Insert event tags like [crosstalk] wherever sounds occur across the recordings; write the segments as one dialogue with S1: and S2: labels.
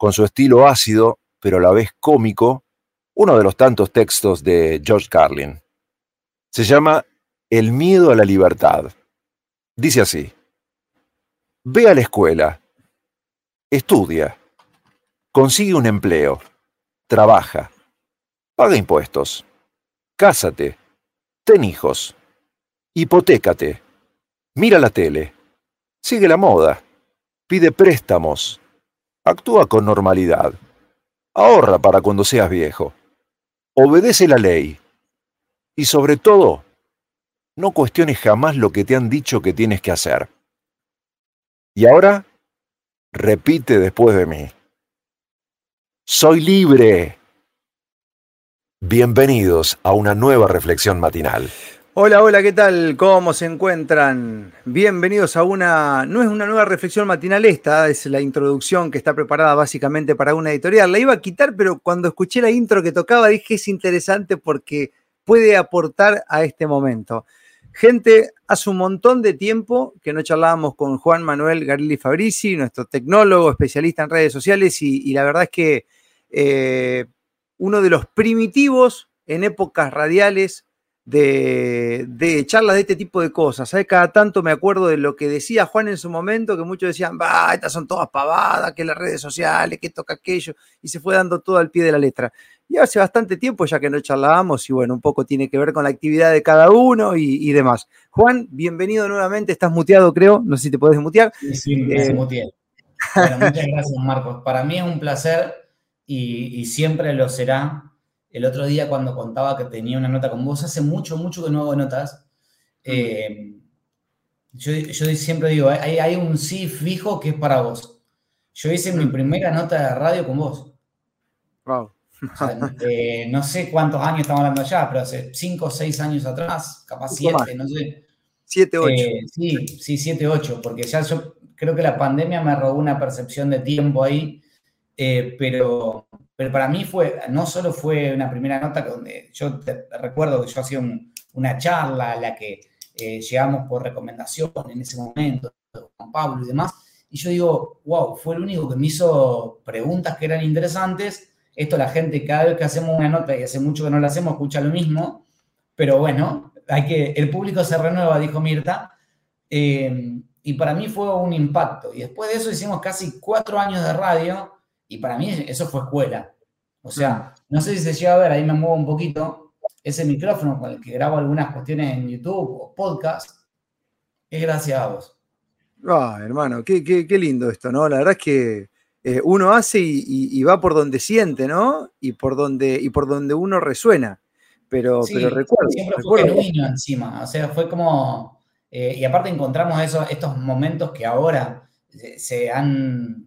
S1: con su estilo ácido, pero a la vez cómico, uno de los tantos textos de George Carlin. Se llama El miedo a la libertad. Dice así, ve a la escuela, estudia, consigue un empleo, trabaja, paga impuestos, cásate, ten hijos, hipotécate, mira la tele, sigue la moda, pide préstamos, actúa con normalidad, ahorra para cuando seas viejo, obedece la ley y sobre todo, no cuestiones jamás lo que te han dicho que tienes que hacer. Y ahora, repite después de mí. Soy libre. Bienvenidos a una nueva reflexión matinal.
S2: Hola, hola, ¿qué tal? ¿Cómo se encuentran? Bienvenidos a una, no es una nueva reflexión matinal esta, es la introducción que está preparada básicamente para una editorial. La iba a quitar, pero cuando escuché la intro que tocaba dije es interesante porque puede aportar a este momento. Gente, hace un montón de tiempo que no charlábamos con Juan Manuel Garilli Fabrici, nuestro tecnólogo, especialista en redes sociales, y, la verdad es que eh, uno de los primitivos en épocas radiales de, charlas de este tipo de cosas. Cada tanto me acuerdo de lo que decía Juan en su momento, que muchos decían, va, estas son todas pavadas, que las redes sociales, que toca aquello, y se fue dando todo al pie de la letra. Y hace bastante tiempo ya que no charlábamos y bueno, un poco tiene que ver con la actividad de cada uno y, demás. Juan, bienvenido nuevamente, estás muteado creo, no sé si te puedes mutear.
S3: Sí, sí, me eh, muteé. Bueno, muchas gracias Marcos. Para mí es un placer y, siempre lo será. El otro día cuando contaba que tenía una nota con vos, hace mucho, mucho que no hago notas. Eh, yo, siempre digo, hay, hay un sí fijo que es para vos. Yo hice mi primera nota de radio con vos. Wow. Eh, no sé cuántos años estamos hablando ya, pero hace 5 o 6 años atrás, capaz 7, no sé.
S2: 7, 8.
S3: Eh, sí, sí, 7, 8, porque ya yo creo que la pandemia me robó una percepción de tiempo ahí, pero, pero para mí fue, no solo fue una primera nota donde yo recuerdo que yo hacía una charla a la que llegamos por recomendación en ese momento, con Pablo y demás, y yo digo, wow, fue el único que me hizo preguntas que eran interesantes esto la gente, cada vez que hacemos una nota, y hace mucho que no la hacemos, escucha lo mismo, pero bueno, hay que, el público se renueva, dijo Mirta, eh, y para mí fue un impacto. Y después de eso hicimos casi cuatro años de radio, y para mí eso fue escuela. O sea, no sé si se llega a ver, ahí me muevo un poquito, ese micrófono con el que grabo algunas cuestiones en YouTube o podcast, es gracias a vos.
S2: Ah, hermano, qué, qué, qué lindo esto, ¿no? La verdad es que eh, uno hace y, va por donde siente, ¿no? Y por donde, y por donde uno resuena. Pero, pero recuerdo.
S3: Siempre fue genuino encima. O sea, fue como. Eh, y aparte encontramos eso, estos momentos que ahora se, han.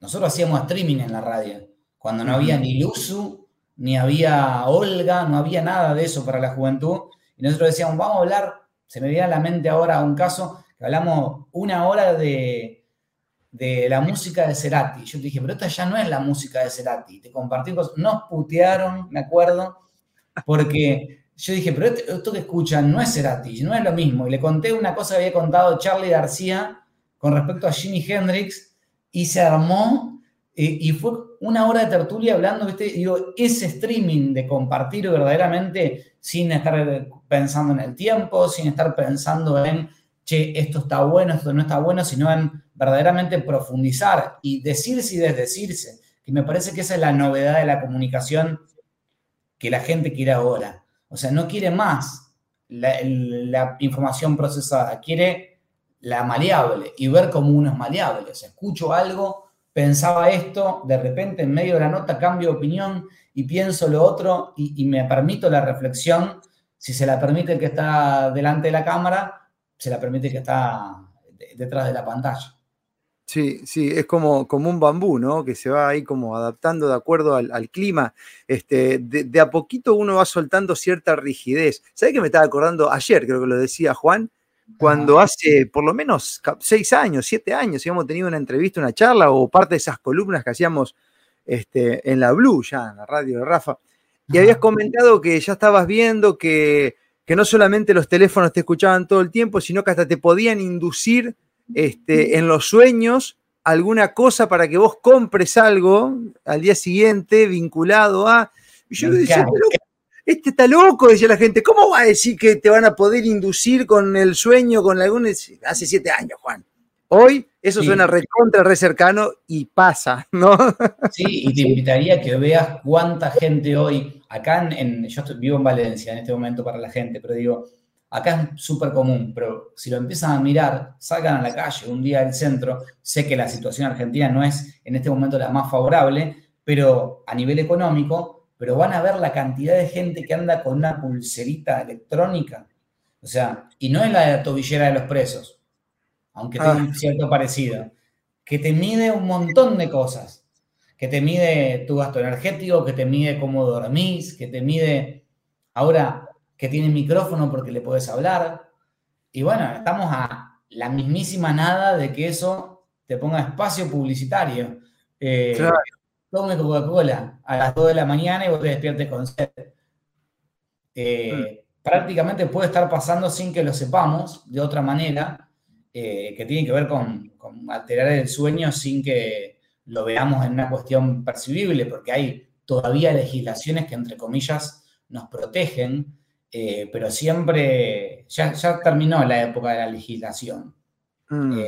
S3: Nosotros hacíamos streaming en la radio, cuando no había ni Luzu, ni había Olga, no había nada de eso para la juventud. Y nosotros decíamos, vamos a hablar, se me viene a la mente ahora un caso, que hablamos una hora de, de la música de Cerati. Yo te dije, pero esta ya no es la música de Cerati. Te compartí cosas. Nos putearon, me acuerdo, porque yo dije, pero este, esto que escuchan no es Cerati, no es lo mismo. Y le conté una cosa que había contado Charlie García con respecto a Jimi Hendrix y se armó eh, y fue una hora de tertulia hablando, ¿viste? Digo, ese streaming de compartir verdaderamente sin estar pensando en el tiempo, sin estar pensando en che, esto está bueno, esto no está bueno, sino en verdaderamente profundizar y decirse y desdecirse, que me parece que esa es la novedad de la comunicación que la gente quiere ahora. O sea, no quiere más la, información procesada, quiere la maleable y ver cómo uno es maleable. Escucho algo, pensaba esto, de repente en medio de la nota cambio de opinión y pienso lo otro y, me permito la reflexión, si se la permite el que está delante de la cámara, se la permite que está detrás de la pantalla.
S2: Sí, sí, es como, como un bambú, ¿no? Que se va ahí como adaptando de acuerdo al, clima. Este, de, a poquito uno va soltando cierta rigidez. ¿Sabes que me estaba acordando ayer, creo que lo decía Juan? Cuando hace por lo menos seis años, siete años, habíamos tenido una entrevista, una charla o parte de esas columnas que hacíamos este, en la Blue, ya en la radio de Rafa, y habías comentado que ya estabas viendo que que no solamente los teléfonos te escuchaban todo el tiempo, sino que hasta te podían inducir este, en los sueños alguna cosa para que vos compres algo al día siguiente vinculado a... Y yo le decía, este está loco, decía la gente, ¿cómo va a decir que te van a poder inducir con el sueño, con algún... Hace siete años, Juan. Hoy eso suena recontra, re cercano y pasa, ¿no? [laughs]
S3: Sí, y te invitaría a que veas cuánta gente hoy, acá en, yo vivo en Valencia en este momento para la gente, pero digo, acá es súper común, pero si lo empiezan a mirar, salgan a la calle un día del centro, sé que la situación argentina no es en este momento la más favorable, pero a nivel económico, pero van a ver la cantidad de gente que anda con una pulserita electrónica, o sea, y no es la tobillera de los presos, aunque tenga un ah. cierto parecido, que te mide un montón de cosas, que te mide tu gasto energético, que te mide cómo dormís, que te mide ahora que tiene micrófono porque le puedes hablar. Y bueno, estamos a la mismísima nada de que eso te ponga espacio publicitario. Eh, Tome Coca-Cola a las 2 de la mañana y vos te despiertes con sed. Eh, mm. Prácticamente puede estar pasando sin que lo sepamos de otra manera eh, que tiene que ver con, alterar el sueño sin que lo veamos en una cuestión percibible, porque hay todavía legislaciones que, entre comillas, nos protegen, eh, pero siempre, ya, terminó la época de la legislación. Mm.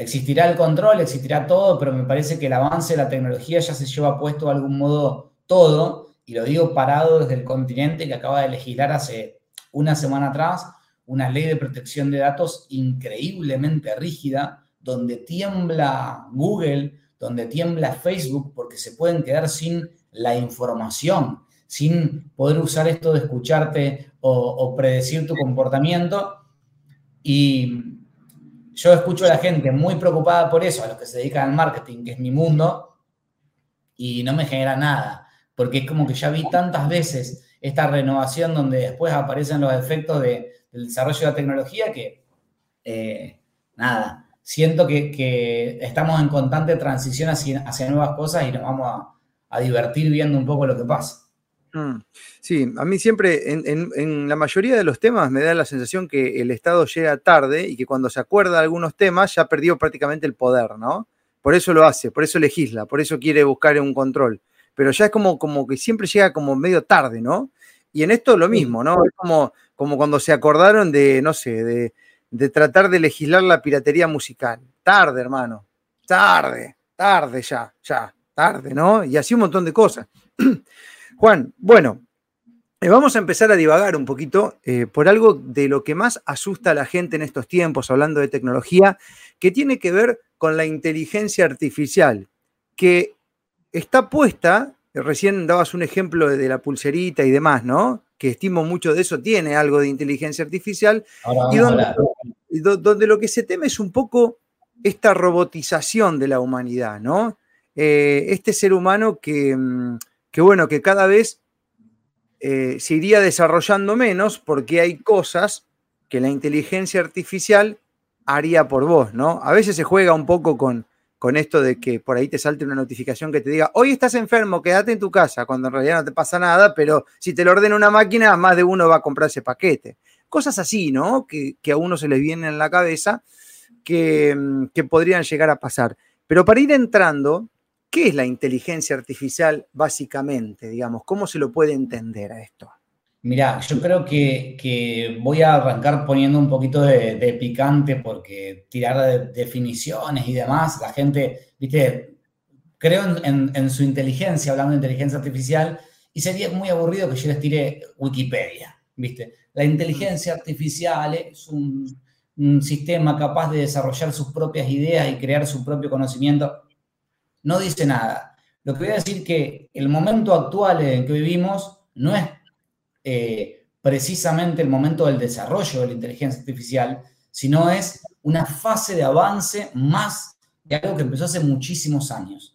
S3: Existirá el control, existirá todo, pero me parece que el avance de la tecnología ya se lleva puesto de algún modo todo, y lo digo parado desde el continente que acaba de legislar hace una semana atrás una ley de protección de datos increíblemente rígida, donde tiembla Google, donde tiembla Facebook, porque se pueden quedar sin la información, sin poder usar esto de escucharte o, predecir tu comportamiento. Y yo escucho a la gente muy preocupada por eso, a los que se dedican al marketing, que es mi mundo, y no me genera nada, porque es como que ya vi tantas veces esta renovación donde después aparecen los efectos de, del desarrollo de la tecnología que, eh, nada, siento que, estamos en constante transición hacia, nuevas cosas y nos vamos a, divertir viendo un poco lo que pasa.
S2: Mm. Sí, a mí siempre, en, la mayoría de los temas, me da la sensación que el Estado llega tarde y que cuando se acuerda de algunos temas ya perdió prácticamente el poder, ¿no? Por eso lo hace, por eso legisla, por eso quiere buscar un control. Pero ya es como, como que siempre llega como medio tarde, ¿no? Y en esto lo mismo, ¿no? Es como, como cuando se acordaron de, no sé, de, tratar de legislar la piratería musical. Tarde, hermano. Tarde, tarde ya, ya, tarde, ¿no? Y así un montón de cosas. [clears throat] Juan, bueno, eh, vamos a empezar a divagar un poquito eh, por algo de lo que más asusta a la gente en estos tiempos, hablando de tecnología, que tiene que ver con la inteligencia artificial, que está puesta, recién dabas un ejemplo de la pulserita y demás, ¿no? que estimo mucho de eso, tiene algo de inteligencia artificial, y donde, lo que se teme es un poco esta robotización de la humanidad, ¿no? Eh, este ser humano que, mm, bueno, que cada vez eh, se iría desarrollando menos porque hay cosas que la inteligencia artificial haría por vos, ¿no? A veces se juega un poco con, con esto de que por ahí te salte una notificación que te diga, hoy estás enfermo, quédate en tu casa, cuando en realidad no te pasa nada, pero si te lo ordena una máquina, más de uno va a comprar ese paquete. Cosas así, ¿no? Que, a uno se le viene en la cabeza que, que podrían llegar a pasar. Pero para ir entrando, ¿qué es la inteligencia artificial básicamente? Digamos, ¿cómo se lo puede entender a esto?
S3: Mira, yo creo que, voy a arrancar poniendo un poquito de, picante porque tirar de definiciones y demás, la gente, viste, creo en, su inteligencia, hablando de inteligencia artificial, y sería muy aburrido que yo les tire Wikipedia, viste. La inteligencia artificial es un sistema capaz de desarrollar sus propias ideas y crear su propio conocimiento. No dice nada. Lo que voy a decir es que el momento actual en que vivimos no es eh, precisamente el momento del desarrollo de la inteligencia artificial, sino es una fase de avance más de algo que empezó hace muchísimos años,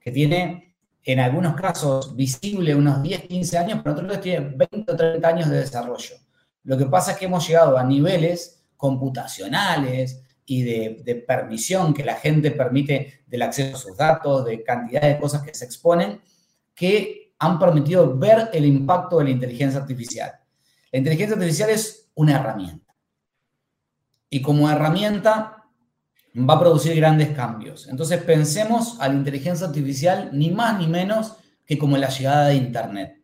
S3: que tiene en algunos casos visible unos 10, 15 años, pero en otros tiene 20 o 30 años de desarrollo. Lo que pasa es que hemos llegado a niveles computacionales y de, de, permisión que la gente permite del acceso a sus datos, de cantidad de cosas que se exponen, que han permitido ver el impacto de la inteligencia artificial. La inteligencia artificial es una herramienta. Y como herramienta va a producir grandes cambios. Entonces pensemos a la inteligencia artificial ni más ni menos que como la llegada de Internet.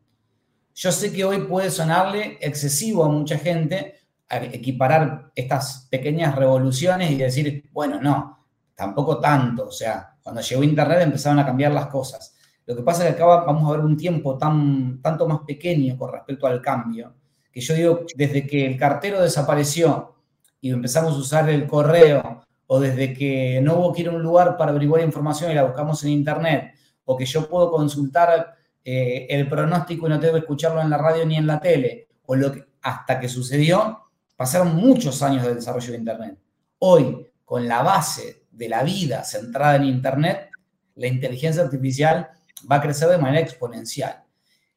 S3: Yo sé que hoy puede sonarle excesivo a mucha gente equiparar estas pequeñas revoluciones y decir, bueno, no, tampoco tanto. O sea, cuando llegó Internet empezaron a cambiar las cosas. Lo que pasa es que acá vamos a ver un tiempo tan, tanto más pequeño con respecto al cambio, que yo digo, desde que el cartero desapareció y empezamos a usar el correo, o desde que no hubo que ir a un lugar para averiguar información y la buscamos en Internet, o que yo puedo consultar eh, el pronóstico y no tengo que escucharlo en la radio ni en la tele, o lo que, hasta que sucedió, pasaron muchos años de desarrollo de Internet. Hoy, con la base de la vida centrada en Internet, la inteligencia artificial va a crecer de manera exponencial.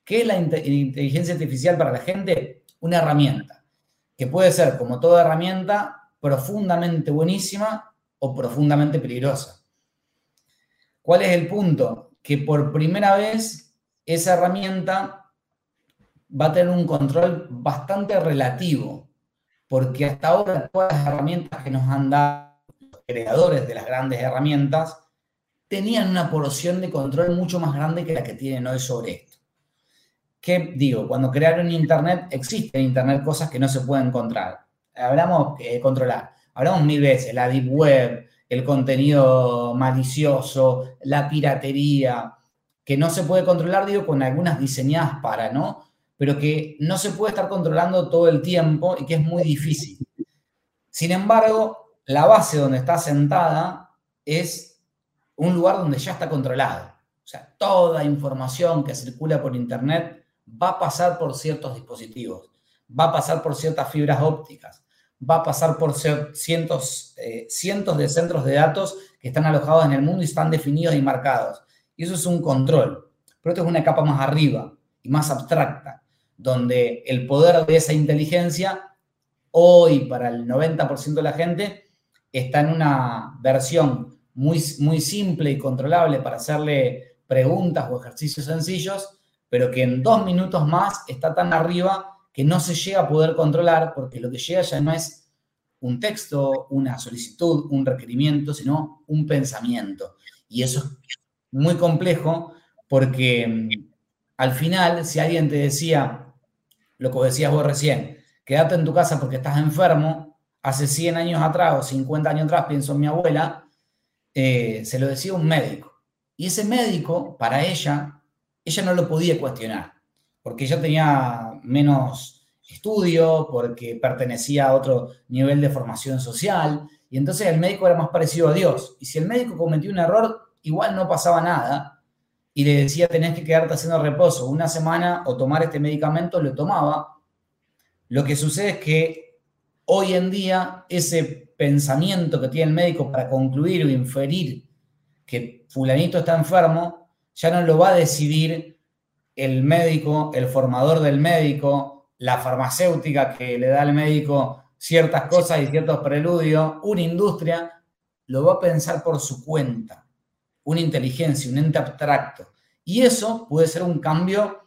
S3: ¿Qué es la inteligencia artificial para la gente? Una herramienta, que puede ser, como toda herramienta, profundamente buenísima o profundamente peligrosa. ¿Cuál es el punto? Que por primera vez esa herramienta va a tener un control bastante relativo, porque hasta ahora todas las herramientas que nos han dado los creadores de las grandes herramientas tenían una porción de control mucho más grande que la que tienen hoy sobre esto. ¿Qué digo? Cuando crearon Internet, existen en Internet cosas que no se pueden controlar. Hablamos, eh, controlar. Hablamos mil veces, la deep web, el contenido malicioso, la piratería, que no se puede controlar, digo, con algunas diseñadas para, ¿no? Pero que no se puede estar controlando todo el tiempo y que es muy difícil. Sin embargo, la base donde está sentada es un lugar donde ya está controlado. O sea, toda información que circula por Internet va a pasar por ciertos dispositivos, va a pasar por ciertas fibras ópticas, va a pasar por cientos, eh, cientos de centros de datos que están alojados en el mundo y están definidos y marcados. Y eso es un control. Pero esto es una capa más arriba y más abstracta, donde el poder de esa inteligencia hoy para el 90% de la gente está en una versión muy, muy simple y controlable para hacerle preguntas o ejercicios sencillos, pero que en dos minutos más está tan arriba que no se llega a poder controlar porque lo que llega ya no es un texto, una solicitud, un requerimiento, sino un pensamiento. Y eso muy complejo porque mm, al final, si alguien te decía lo que decías vos recién, quédate en tu casa porque estás enfermo, hace 100 años atrás o 50 años atrás, pienso en mi abuela, eh, se lo decía un médico. Y ese médico, para ella, ella no lo podía cuestionar, porque ella tenía menos estudio, porque pertenecía a otro nivel de formación social, y entonces el médico era más parecido a Dios. Y si el médico cometió un error, igual no pasaba nada y le decía tenés que quedarte haciendo reposo una semana o tomar este medicamento, lo tomaba. Lo que sucede es que hoy en día ese pensamiento que tiene el médico para concluir o inferir que fulanito está enfermo, ya no lo va a decidir el médico, el formador del médico, la farmacéutica que le da al médico ciertas cosas y ciertos preludios, una industria, lo va a pensar por su cuenta una inteligencia, un ente abstracto. Y eso puede ser un cambio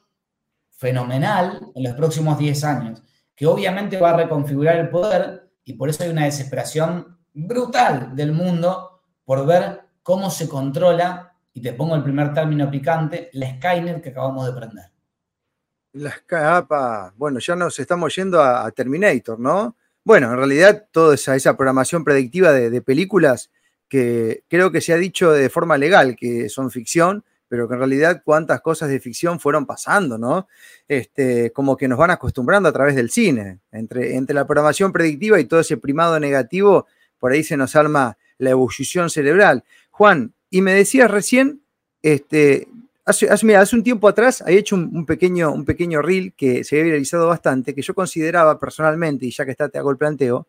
S3: fenomenal en los próximos 10 años, que obviamente va a reconfigurar el poder y por eso hay una desesperación brutal del mundo por ver cómo se controla, y te pongo el primer término picante, la Skynet que acabamos de prender.
S2: La capa, bueno, ya nos estamos yendo a, Terminator, ¿no? Bueno, en realidad toda esa programación predictiva de películas que creo que se ha dicho de forma legal que son ficción, pero que en realidad cuántas cosas de ficción fueron pasando, ¿no? Este, como que nos van acostumbrando a través del cine. Entre, entre la programación predictiva y todo ese primado negativo, por ahí se nos arma la ebullición cerebral. Juan, y me decías recién, este, hace, hace, un tiempo atrás había hecho un, pequeño, un pequeño reel que se había realizado bastante, que yo consideraba personalmente, y ya que está, te hago el planteo,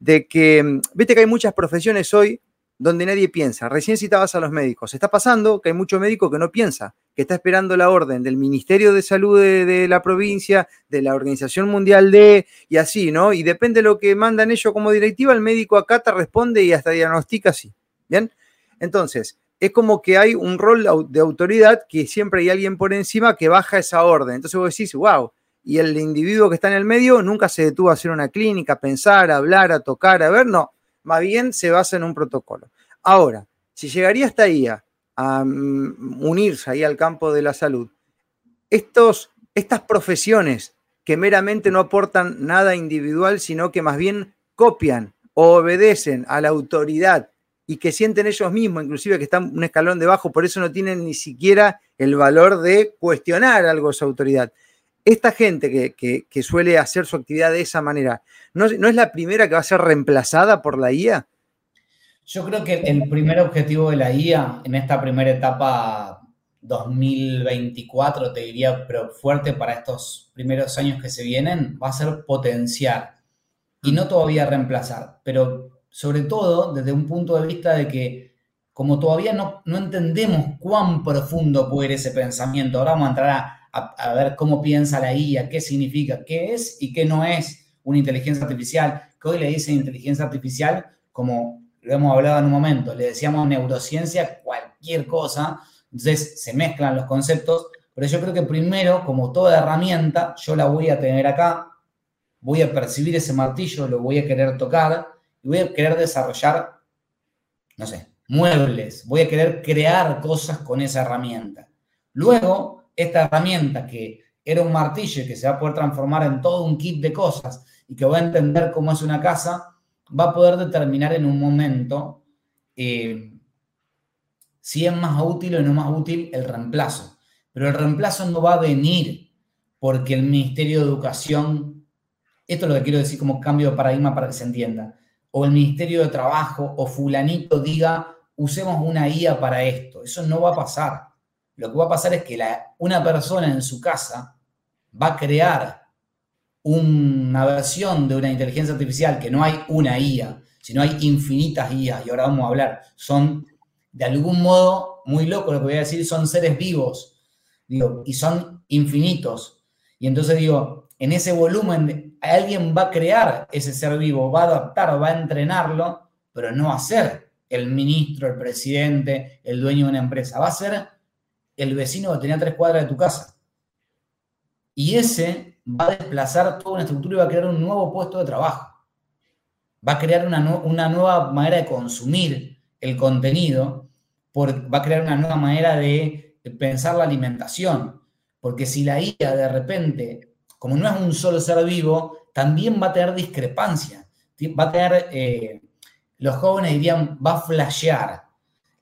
S2: de que, mm, viste que hay muchas profesiones hoy donde nadie piensa. Recién citabas a los médicos. Está pasando que hay mucho médico que no piensa, que está esperando la orden del Ministerio de Salud de, la provincia, de la Organización Mundial de, y así, ¿no? Y depende de lo que mandan ellos como directiva, el médico acá te responde y hasta diagnostica así. ¿Bien? Entonces, es como que hay un rol de autoridad que siempre hay alguien por encima que baja esa orden. Entonces vos decís, wow, y el individuo que está en el medio nunca se detuvo a hacer una clínica, a pensar, a hablar, a tocar, a ver, no más bien se basa en un protocolo. Ahora, si llegaría esta IA a mm, unirse ahí al campo de la salud, estos, estas profesiones que meramente no aportan nada individual, sino que más bien copian o obedecen a la autoridad y que sienten ellos mismos, inclusive que están un escalón debajo, por eso no tienen ni siquiera el valor de cuestionar algo de su autoridad. Esta gente que, suele hacer su actividad de esa manera, ¿no, ¿no, es la primera que va a ser reemplazada por la IA?
S3: Yo creo que el primer objetivo de la IA en esta primera etapa 2024, te diría, pero fuerte para estos primeros años que se vienen, va a ser potenciar y no todavía reemplazar, pero sobre todo desde un punto de vista de que como todavía no, no entendemos cuán profundo puede ir ese pensamiento, ahora vamos a entrar a, ver cómo piensa la IA, qué significa, qué es y qué no es una inteligencia artificial, que hoy le dicen inteligencia artificial como lo hemos hablado en un momento, le decíamos neurociencia, cualquier cosa, entonces se mezclan los conceptos, pero yo creo que primero, como toda herramienta, yo la voy a tener acá, voy a percibir ese martillo, lo voy a querer tocar y voy a querer desarrollar, no sé, muebles, voy a querer crear cosas con esa herramienta. Luego, esta herramienta que era un martillo que se va a poder transformar en todo un kit de cosas y que voy a entender cómo es una casa, va a poder determinar en un momento eh, si es más útil o no más útil el reemplazo. Pero el reemplazo no va a venir porque el Ministerio de Educación, esto es lo que quiero decir como cambio de paradigma para que se entienda, o el Ministerio de Trabajo o fulanito diga, usemos una IA para esto. Eso no va a pasar. Lo que va a pasar es que una persona en su casa va a crear una versión de una inteligencia artificial que no hay una IA, sino hay infinitas IA, y ahora vamos a hablar, son de algún modo, muy loco lo que voy a decir, son seres vivos, y son infinitos. Y entonces digo, en ese volumen, alguien va a crear ese ser vivo, va a adaptar, va a entrenarlo, pero no va a ser el ministro, el presidente, el dueño de una empresa, va a ser el vecino tenía tres cuadras de tu casa. Y ese va a desplazar toda una estructura y va a crear un nuevo puesto de trabajo. Va a crear una, una nueva manera de consumir el contenido, va a crear una nueva manera de, pensar la alimentación. Porque si la IA de repente, como no es un solo ser vivo, también va a tener discrepancia. Va a tener, eh, los jóvenes dirían, va a flashear.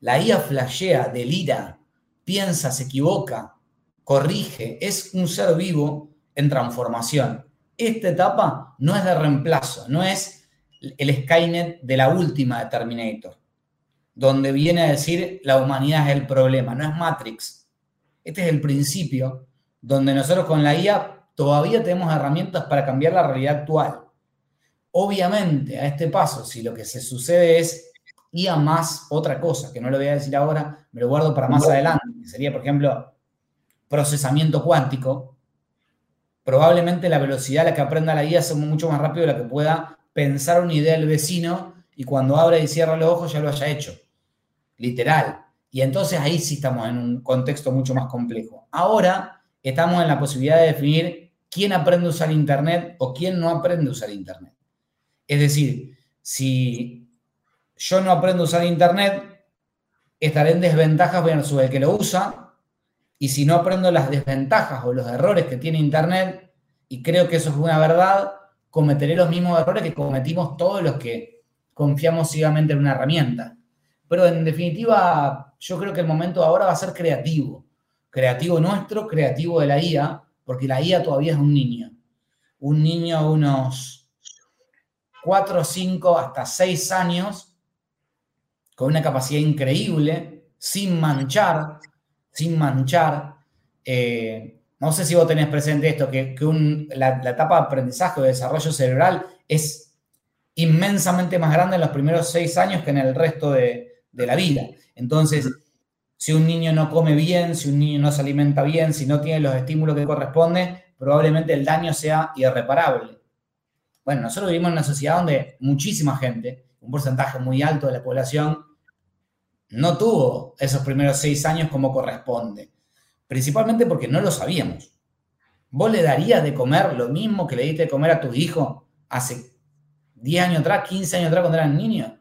S3: La IA flashea, delira, piensa, se equivoca, corrige, es un ser vivo en transformación. Esta etapa no es de reemplazo, no es el Skynet de la última de Terminator donde viene a decir la humanidad es el problema, no es Matrix. Este es el principio donde nosotros con la IA todavía tenemos herramientas para cambiar la realidad actual. Obviamente, a este paso, si lo que se sucede es IA más otra cosa, que no lo voy a decir ahora, me lo guardo para más adelante, que sería, por ejemplo, procesamiento cuántico, probablemente la velocidad a la que aprenda la IA sea mucho más rápido de la que pueda pensar una idea del vecino y cuando abre y cierra los ojos ya lo haya hecho. Literal. Y entonces ahí sí estamos en un contexto mucho más complejo. Ahora estamos en la posibilidad de definir quién aprende a usar Internet o quién no aprende a usar Internet. Es decir, si yo no aprendo a usar Internet, estaré en desventajas versus el que lo usa. Y si no aprendo las desventajas o los errores que tiene Internet, y creo que eso es una verdad, cometeré los mismos errores que cometimos todos los que confiamos ciegamente en una herramienta. Pero en definitiva, yo creo que el momento ahora va a ser creativo. Creativo nuestro, creativo de la IA, porque la IA todavía es un niño. Un niño de unos 4, 5, hasta 6 años, con una capacidad increíble, sin manchar, sin manchar. Eh, no sé si vos tenés presente esto, que, la, la etapa de aprendizaje o de desarrollo cerebral es inmensamente más grande en los primeros seis años que en el resto de, la vida. Entonces, si un niño no come bien, si un niño no se alimenta bien, si no tiene los estímulos que corresponden, probablemente el daño sea irreparable. Bueno, nosotros vivimos en una sociedad donde muchísima gente, un porcentaje muy alto de la población, no tuvo esos primeros seis años como corresponde. Principalmente porque no lo sabíamos. ¿Vos le darías de comer lo mismo que le diste de comer a tu hijo hace 10 años atrás, 15 años atrás cuando eran niños?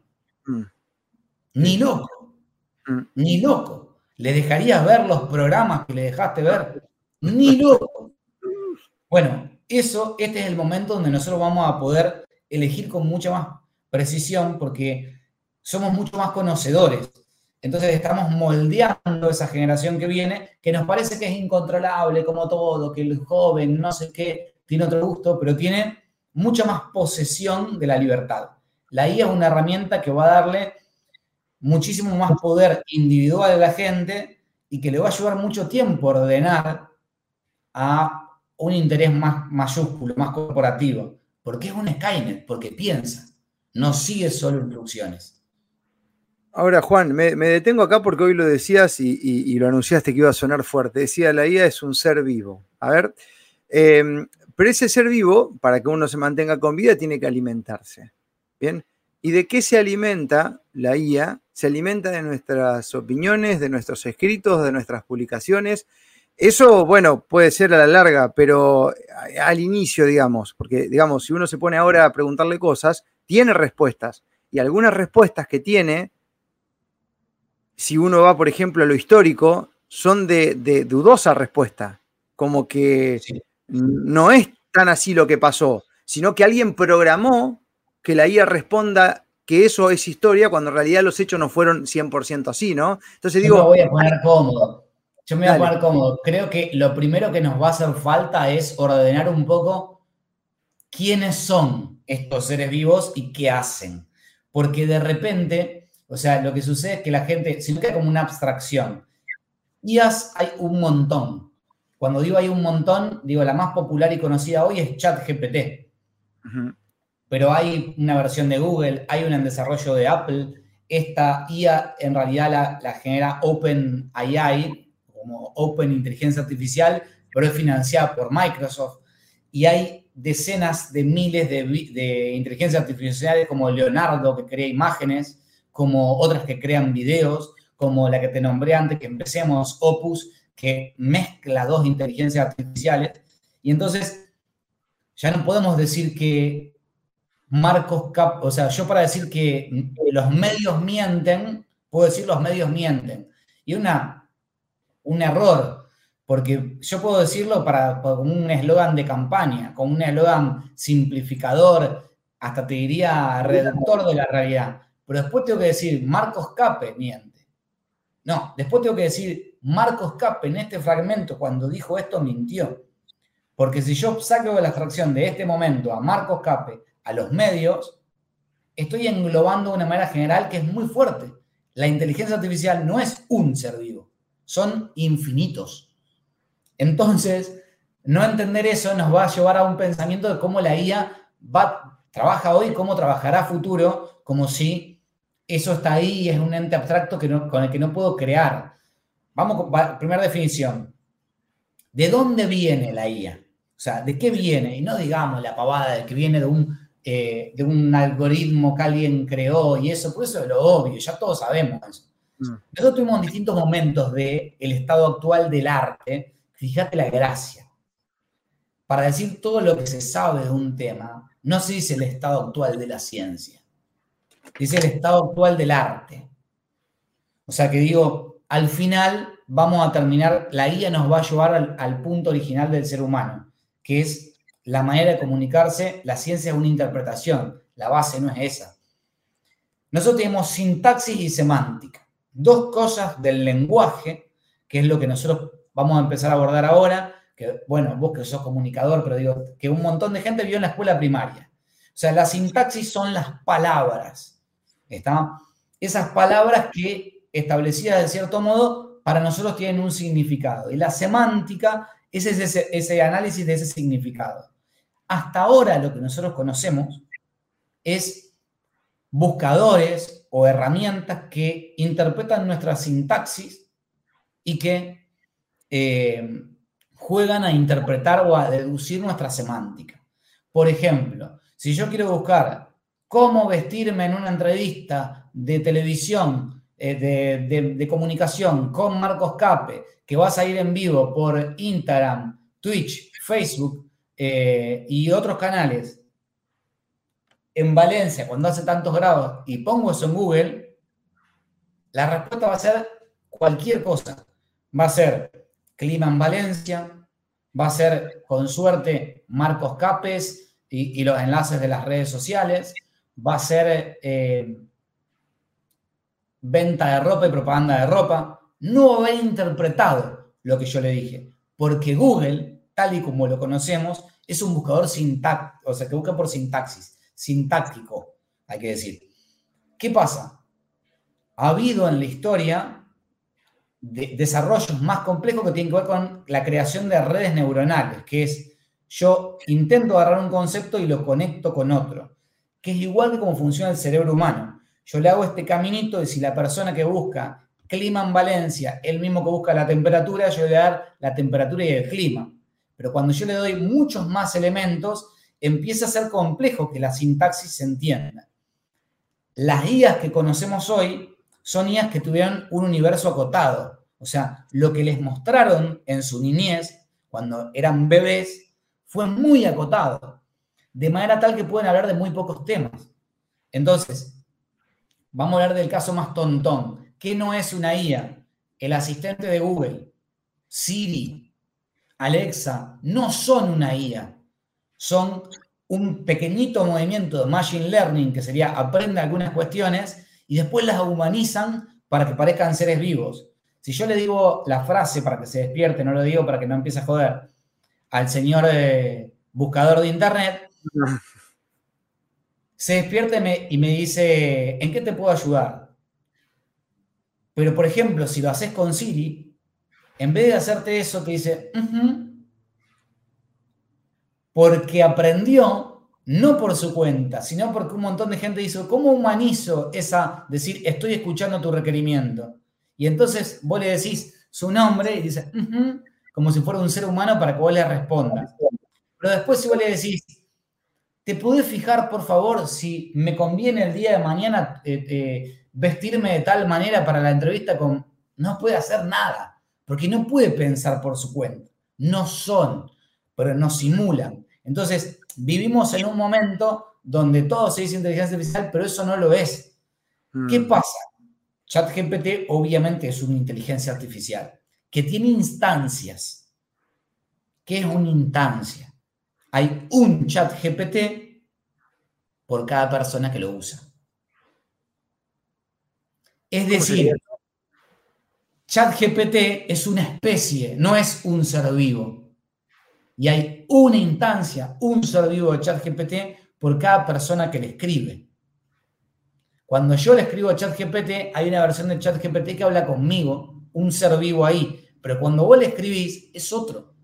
S3: Mm. Ni loco. Mm. Ni loco. ¿Le dejarías ver los programas que le dejaste ver? Ni loco. Bueno, eso, este es el momento donde nosotros vamos a poder elegir con mucha más precisión porque somos mucho más conocedores. Entonces estamos moldeando esa generación que viene, que nos parece que es incontrolable como todo, que el joven no sé qué, tiene otro gusto, pero tiene mucha más posesión de la libertad. La IA es una herramienta que va a darle muchísimo más poder individual a la gente y que le va a ayudar mucho tiempo a ordenar a un interés más mayúsculo, más corporativo. Porque es un Skynet, porque piensa, no sigue solo instrucciones.
S2: Ahora, Juan, me, detengo acá porque hoy lo decías y, lo anunciaste que iba a sonar fuerte. Decía, la IA es un ser vivo. A ver, em, pero ese ser vivo, para que uno se mantenga con vida, tiene que alimentarse. ¿Bien? ¿Y de qué se alimenta la IA? Se alimenta de nuestras opiniones, de nuestros escritos, de nuestras publicaciones. Eso, bueno, puede ser a la larga, pero al inicio, digamos, porque, digamos, si uno se pone ahora a preguntarle cosas, tiene respuestas. Y algunas respuestas que tiene si uno va, por ejemplo, a lo histórico, son de, dudosa respuesta, como que no es tan así lo que pasó, sino que alguien programó que la IA responda que eso es historia cuando en realidad los hechos no fueron 100% así, ¿no?
S3: Entonces digo... Yo me voy a poner cómodo. Yo me voy a poner cómodo. Creo que lo primero que nos va a hacer falta es ordenar un poco quiénes son estos seres vivos y qué hacen. Porque de repente o sea, lo que sucede es que la gente, si no queda como una abstracción, IAS hay un montón. Cuando digo hay un montón, digo, la más popular y conocida hoy es ChatGPT. Pero hay una versión de Google, hay una en desarrollo de Apple. Esta IA en realidad la, la genera OpenAI, como Open Inteligencia Artificial, pero es financiada por Microsoft. Y hay decenas de miles de, de inteligencias artificiales como Leonardo, que crea imágenes, como otras que crean videos, como la que te nombré antes, que empecemos, Opus, que mezcla dos inteligencias artificiales. Y entonces, ya no podemos decir que Marcos Cap, o sea, yo para decir que los medios mienten, puedo decir los medios mienten. Y una, un error, porque yo puedo decirlo para, un eslogan de campaña, como un eslogan simplificador, hasta te diría reductor de la realidad. Pero después tengo que decir, Marcos Cape miente. No, después tengo que decir, Marcos Cape en este fragmento, cuando dijo esto, mintió. Porque si yo saco de la fracción de este momento a Marcos Cape a los medios, estoy englobando de una manera general que es muy fuerte. La inteligencia artificial no es un ser vivo, son infinitos. Entonces, no entender eso nos va a llevar a un pensamiento de cómo la IA va, trabaja hoy, cómo trabajará futuro, como si eso está ahí y es un ente abstracto que con el que no puedo crear. Vamos con la primera definición. ¿De dónde viene la IA? O sea, ¿de qué viene? Y no digamos la pavada de que viene de un, eh, de un algoritmo que alguien creó y eso, por eso es lo obvio, ya todos sabemos eso. Mm. Nosotros tuvimos distintos momentos del el estado actual del arte. Fíjate la gracia. Para decir todo lo que se sabe de un tema, no se dice el estado actual de la ciencia es el estado actual del arte. O sea que digo, al final vamos a terminar, la guía nos va a llevar al, punto original del ser humano, que es la manera de comunicarse, la ciencia es una interpretación, la base no es esa. Nosotros tenemos sintaxis y semántica, dos cosas del lenguaje, que es lo que nosotros vamos a empezar a abordar ahora, que bueno, vos que sos comunicador, pero digo, que un montón de gente vio en la escuela primaria. O sea, la sintaxis son las palabras ¿Está? Esas palabras que, establecidas de cierto modo, para nosotros tienen un significado. Y la semántica es ese, ese análisis de ese significado. Hasta ahora lo que nosotros conocemos es buscadores o herramientas que interpretan nuestra sintaxis y que eh, juegan a interpretar o a deducir nuestra semántica. Por ejemplo, si yo quiero buscar cómo vestirme en una entrevista de televisión, eh, de, comunicación con Marcos Cape, que va a salir en vivo por Instagram, Twitch, Facebook eh, y otros canales. en Valencia cuando hace tantos grados y pongo eso en Google, la respuesta va a ser cualquier cosa. Va a ser clima en Valencia, va a ser con suerte Marcos Capes y, los enlaces de las redes sociales, va a ser eh, venta de ropa y propaganda de ropa. No haber interpretado lo que yo le dije, porque Google, tal y como lo conocemos, es un buscador sintáctico, o sea, que busca por sintaxis, sintáctico, hay que decir. ¿Qué pasa? Ha habido en la historia desarrollos más complejos que tienen que ver con la creación de redes neuronales, que es yo intento agarrar un concepto y lo conecto con otro, que es igual que cómo funciona el cerebro humano. Yo le hago este caminito de si la persona que busca clima en Valencia, el mismo que busca la temperatura, yo le voy a dar la temperatura y el clima. Pero cuando yo le doy muchos más elementos, empieza a ser complejo que la sintaxis se entienda. Las IAs que conocemos hoy son IAs que tuvieron un universo acotado. O sea, lo que les mostraron en su niñez, cuando eran bebés, fue muy acotado. De manera tal que pueden hablar de muy pocos temas. Entonces, vamos a hablar del caso más tontón. ¿Qué no es una IA? El asistente de Google, Siri, Alexa no son una IA, son un pequeñito movimiento de machine learning que sería aprende algunas cuestiones y después las humanizan para que parezcan seres vivos. Si yo le digo la frase para que se despierte, no lo digo para que no empiece a joder, al señor eh, buscador de internet, se despierte y me dice, ¿en qué te puedo ayudar? Pero, por ejemplo, si lo haces con Siri, en vez de hacerte eso, te dice, porque aprendió, no por su cuenta, sino porque un montón de gente dice, ¿cómo humanizo esa, decir, estoy escuchando tu requerimiento? Y entonces vos le decís su nombre y dice, como si fuera un ser humano para que vos le respondas. Pero después si vos le decís, ¿te podés fijar, por favor, si me conviene el día de mañana eh, eh, vestirme de tal manera para la entrevista con... No puede hacer nada porque no puede pensar por su cuenta. No son, pero nos simulan. Entonces, vivimos en un momento donde todo se dice inteligencia artificial, pero eso no lo es. ¿Qué mm. pasa? ChatGPT obviamente es una inteligencia artificial que tiene instancias. ¿Qué es una instancia? Hay un ChatGPT por cada persona que lo usa. Es decir, ChatGPT es una especie, no es un ser vivo. Y hay una instancia, un ser vivo de ChatGPT por cada persona que le escribe. Cuando yo le escribo a ChatGPT, hay una versión de ChatGPT que habla conmigo, un ser vivo ahí. Pero cuando vos le escribís, es otro.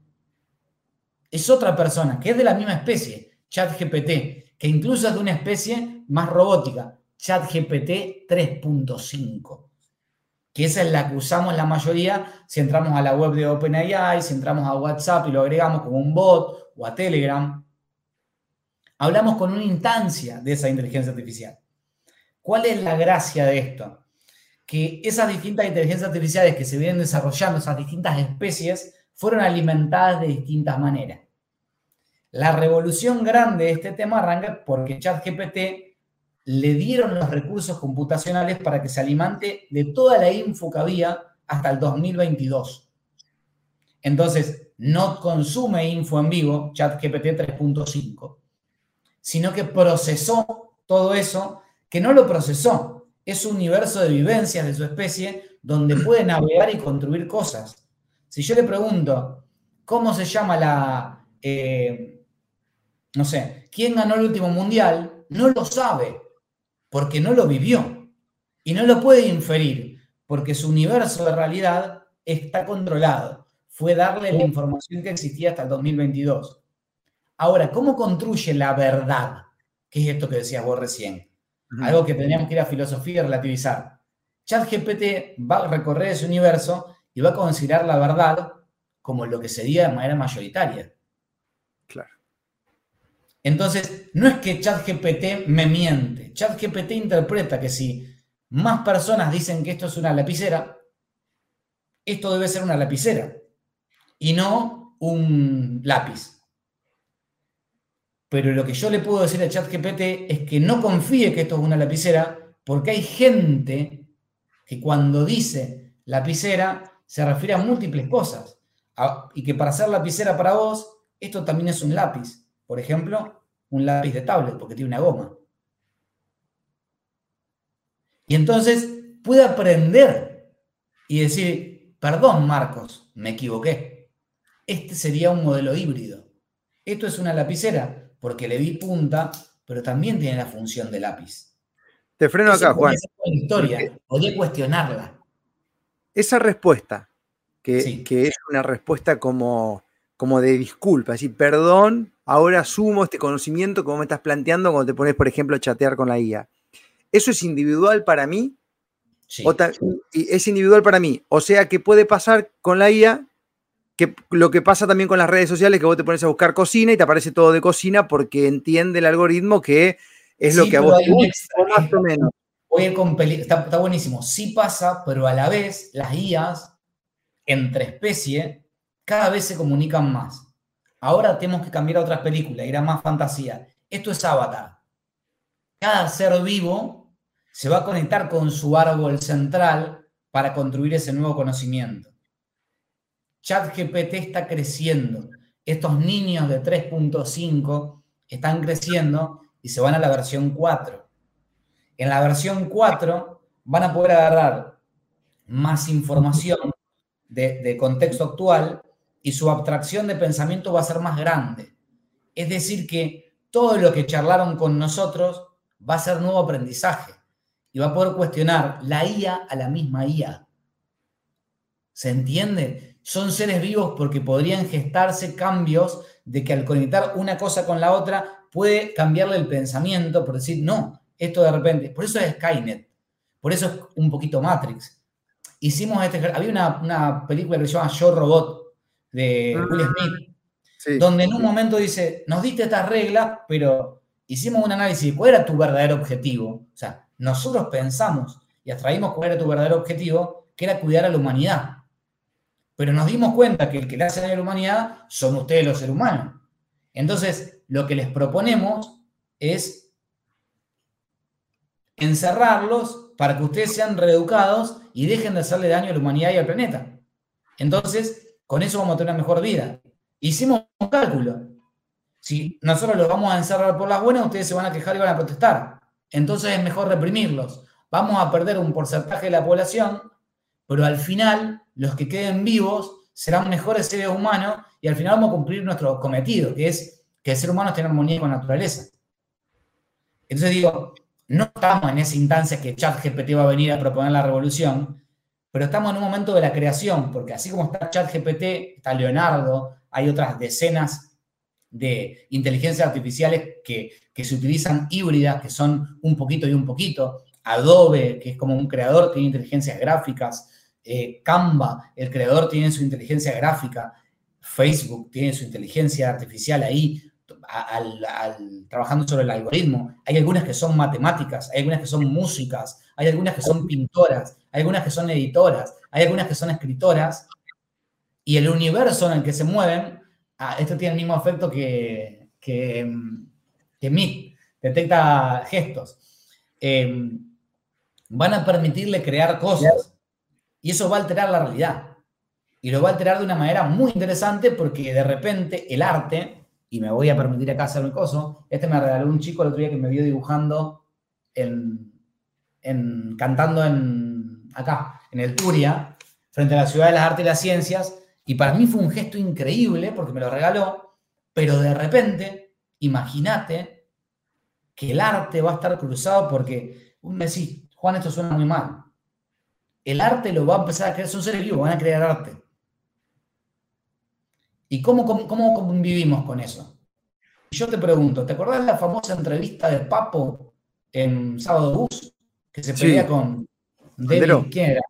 S3: Es otra persona, que es de la misma especie, ChatGPT, que incluso es de una especie más robótica, ChatGPT 3.5 que esa es la que usamos la mayoría si entramos a la web de OpenAI, si entramos a WhatsApp y lo agregamos como un bot o a Telegram. Hablamos con una instancia de esa inteligencia artificial. ¿Cuál es la gracia de esto? Que esas distintas inteligencias artificiales que se vienen desarrollando, esas distintas especies, fueron alimentadas de distintas maneras. La revolución grande de este tema arranca porque ChatGPT le dieron los recursos computacionales para que se alimente de toda la info que había hasta el 2022. Entonces, no consume info en vivo, ChatGPT 3.5, sino que procesó todo eso, que no lo procesó. Es un universo de vivencias de su especie donde [clears throat] puede navegar y construir cosas. Si yo le pregunto, ¿cómo se llama la, eh, no sé, quién ganó el último mundial? No lo sabe porque no lo vivió y no lo puede inferir porque su universo de realidad está controlado. Fue darle la información que existía hasta el 2022. Ahora, ¿cómo construye la verdad? ¿Qué es esto que decías vos recién? Algo que tendríamos que ir a filosofía y relativizar. ChatGPT va a recorrer ese universo y va a considerar la verdad como lo que sería de manera mayoritaria. Entonces, no es que ChatGPT me miente. ChatGPT interpreta que si más personas dicen que esto es una lapicera, esto debe ser una lapicera y no un lápiz. pero lo que yo le puedo decir a ChatGPT es que no confíe que esto es una lapicera, porque hay gente que cuando dice lapicera se refiere a múltiples cosas. y que para ser lapicera para vos, esto también es un lápiz. Por ejemplo, un lápiz de tablet, porque tiene una goma. Y entonces puede aprender y decir, perdón Marcos, me equivoqué. Este sería un modelo híbrido. Esto es una lapicera, porque le di punta, pero también tiene la función de lápiz.
S2: Te freno acá, Juan.
S3: Historia, podría cuestionarla.
S2: Esa respuesta, que, es una respuesta como, como de disculpa, es decir, perdón, ahora asumo este conocimiento como me estás planteando cuando te pones, por ejemplo, a chatear con la IA. ¿Eso es individual para mí? Sí. es individual para mí. O sea que puede pasar con la IA que lo que pasa también con las redes sociales, que vos te pones a buscar cocina y te aparece todo de cocina porque entiende el algoritmo que es lo que a vos te gusta, más o menos.
S3: está, está, buenísimo. Sí pasa, pero a la vez las IAs entre especie cada vez se comunican más. Ahora tenemos que cambiar a otras películas, ir a más fantasía. Esto es Avatar. Cada ser vivo se va a conectar con su árbol central para construir ese nuevo conocimiento. ChatGPT está creciendo. Estos niños de 3.5 están creciendo y se van a la versión 4. En la versión 4 van a poder agarrar más información de, contexto actual y su abstracción de pensamiento va a ser más grande. Es decir, que todo lo que charlaron con nosotros va a ser nuevo aprendizaje y va a poder cuestionar la IA a la misma IA. ¿Se entiende? son seres vivos porque podrían gestarse cambios de que al conectar una cosa con la otra puede cambiarle el pensamiento por decir, no, esto de repente, por eso es Skynet, por eso es un poquito Matrix. Hicimos este, había una, película que se llama Yo Robot de Will ah, Smith, donde en un momento dice, nos diste estas reglas, pero hicimos un análisis de cuál era tu verdadero objetivo. O sea, nosotros pensamos y abstraímos cuál era tu verdadero objetivo, que era cuidar a la humanidad. Pero nos dimos cuenta que el que le hace daño a la humanidad son ustedes los seres humanos. Entonces, lo que les proponemos es encerrarlos para que ustedes sean reeducados y dejen de hacerle daño a la humanidad y al planeta. Entonces, con eso vamos a tener una mejor vida. Hicimos un cálculo. Si nosotros los vamos a encerrar por las buenas, ustedes se van a quejar y van a protestar. Entonces es mejor reprimirlos. Vamos a perder un porcentaje de la población, pero al final los que queden vivos serán mejores seres humanos y al final vamos a cumplir nuestro cometido, que es que el ser humano esté en armonía con la naturaleza. Entonces digo, no estamos en esa instancia que ChatGPT va a venir a proponer la revolución, pero estamos en un momento de la creación, porque así como está ChatGPT, está Leonardo, hay otras decenas de inteligencias artificiales que, que se utilizan híbridas, que son un poquito y un poquito. Adobe, que es como un creador, tiene inteligencias gráficas. Eh, Canva, el creador tiene su inteligencia gráfica, Facebook tiene su inteligencia artificial ahí, trabajando sobre el algoritmo. Hay algunas que son matemáticas, hay algunas que son músicas, hay algunas que son pintoras, hay algunas que son editoras, hay algunas que son escritoras. Y el universo en el que se mueven, ah, esto tiene el mismo efecto que, que, que detecta gestos. Em, van a permitirle crear cosas. Y eso va a alterar la realidad. Y lo va a alterar de una manera muy interesante porque de repente el arte, y me voy a permitir acá hacer un coso, este me regaló un chico el otro día que me vio dibujando, en, cantando en, acá, en el Turia, frente a la Ciudad de las Artes y las Ciencias, y para mí fue un gesto increíble porque me lo regaló, pero de repente, imagínate que el arte va a estar cruzado porque, me decís, Juan, esto suena muy mal el arte lo va a empezar a crear, son seres vivos, van a crear arte. ¿Y cómo, cómo, convivimos con eso? Yo te pregunto, ¿te acordás de la famosa entrevista de Papo en Sábado Bus? Que se pelea con
S2: ¿quién era?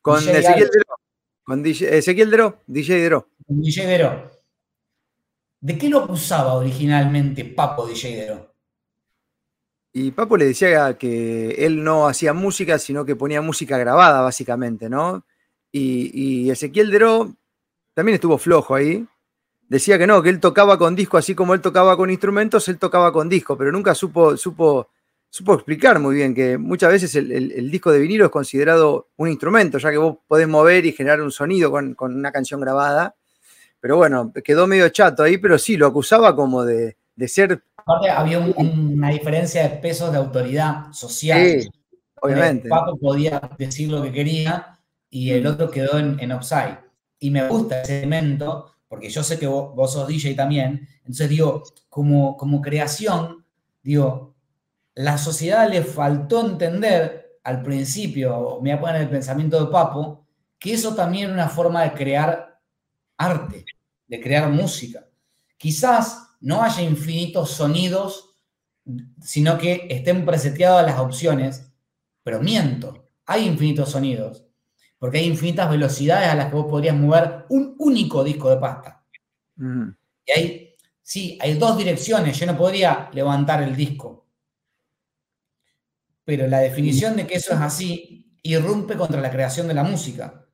S2: Con Ezequiel Deró. Con Ezequiel Deró, DJ Deró.
S3: DJ Deró. ¿De qué lo acusaba originalmente Papo DJ Deró?
S2: Y Papo le decía que él no hacía música, sino que ponía música grabada, básicamente, ¿no? Y, Ezequiel Deró también estuvo flojo ahí. decía que no, que él tocaba con disco, así como él tocaba con instrumentos, él tocaba con disco, pero nunca supo, supo, supo explicar muy bien que muchas veces el, disco de vinilo es considerado un instrumento, ya que vos podés mover y generar un sonido con, una canción grabada. Pero bueno, quedó medio chato ahí, pero sí, lo acusaba como de, ser...
S3: Aparte, había una diferencia de pesos de autoridad social. Sí,
S2: obviamente.
S3: Papo podía decir lo que quería y el otro quedó en, en offside. Y me gusta ese elemento, porque yo sé que vos, sos DJ también, entonces digo, como, como creación, digo, la sociedad le faltó entender al principio, me voy a poner el pensamiento de Papo, que eso también era una forma de crear arte, de crear música. Quizás no haya infinitos sonidos, sino que estén preseteadas las opciones, pero miento, hay infinitos sonidos porque hay infinitas velocidades a las que vos podrías mover un único disco de pasta. Y hay, sí, hay dos direcciones, yo no podría levantar el disco. Pero la definición de que eso es así irrumpe contra la creación de la música.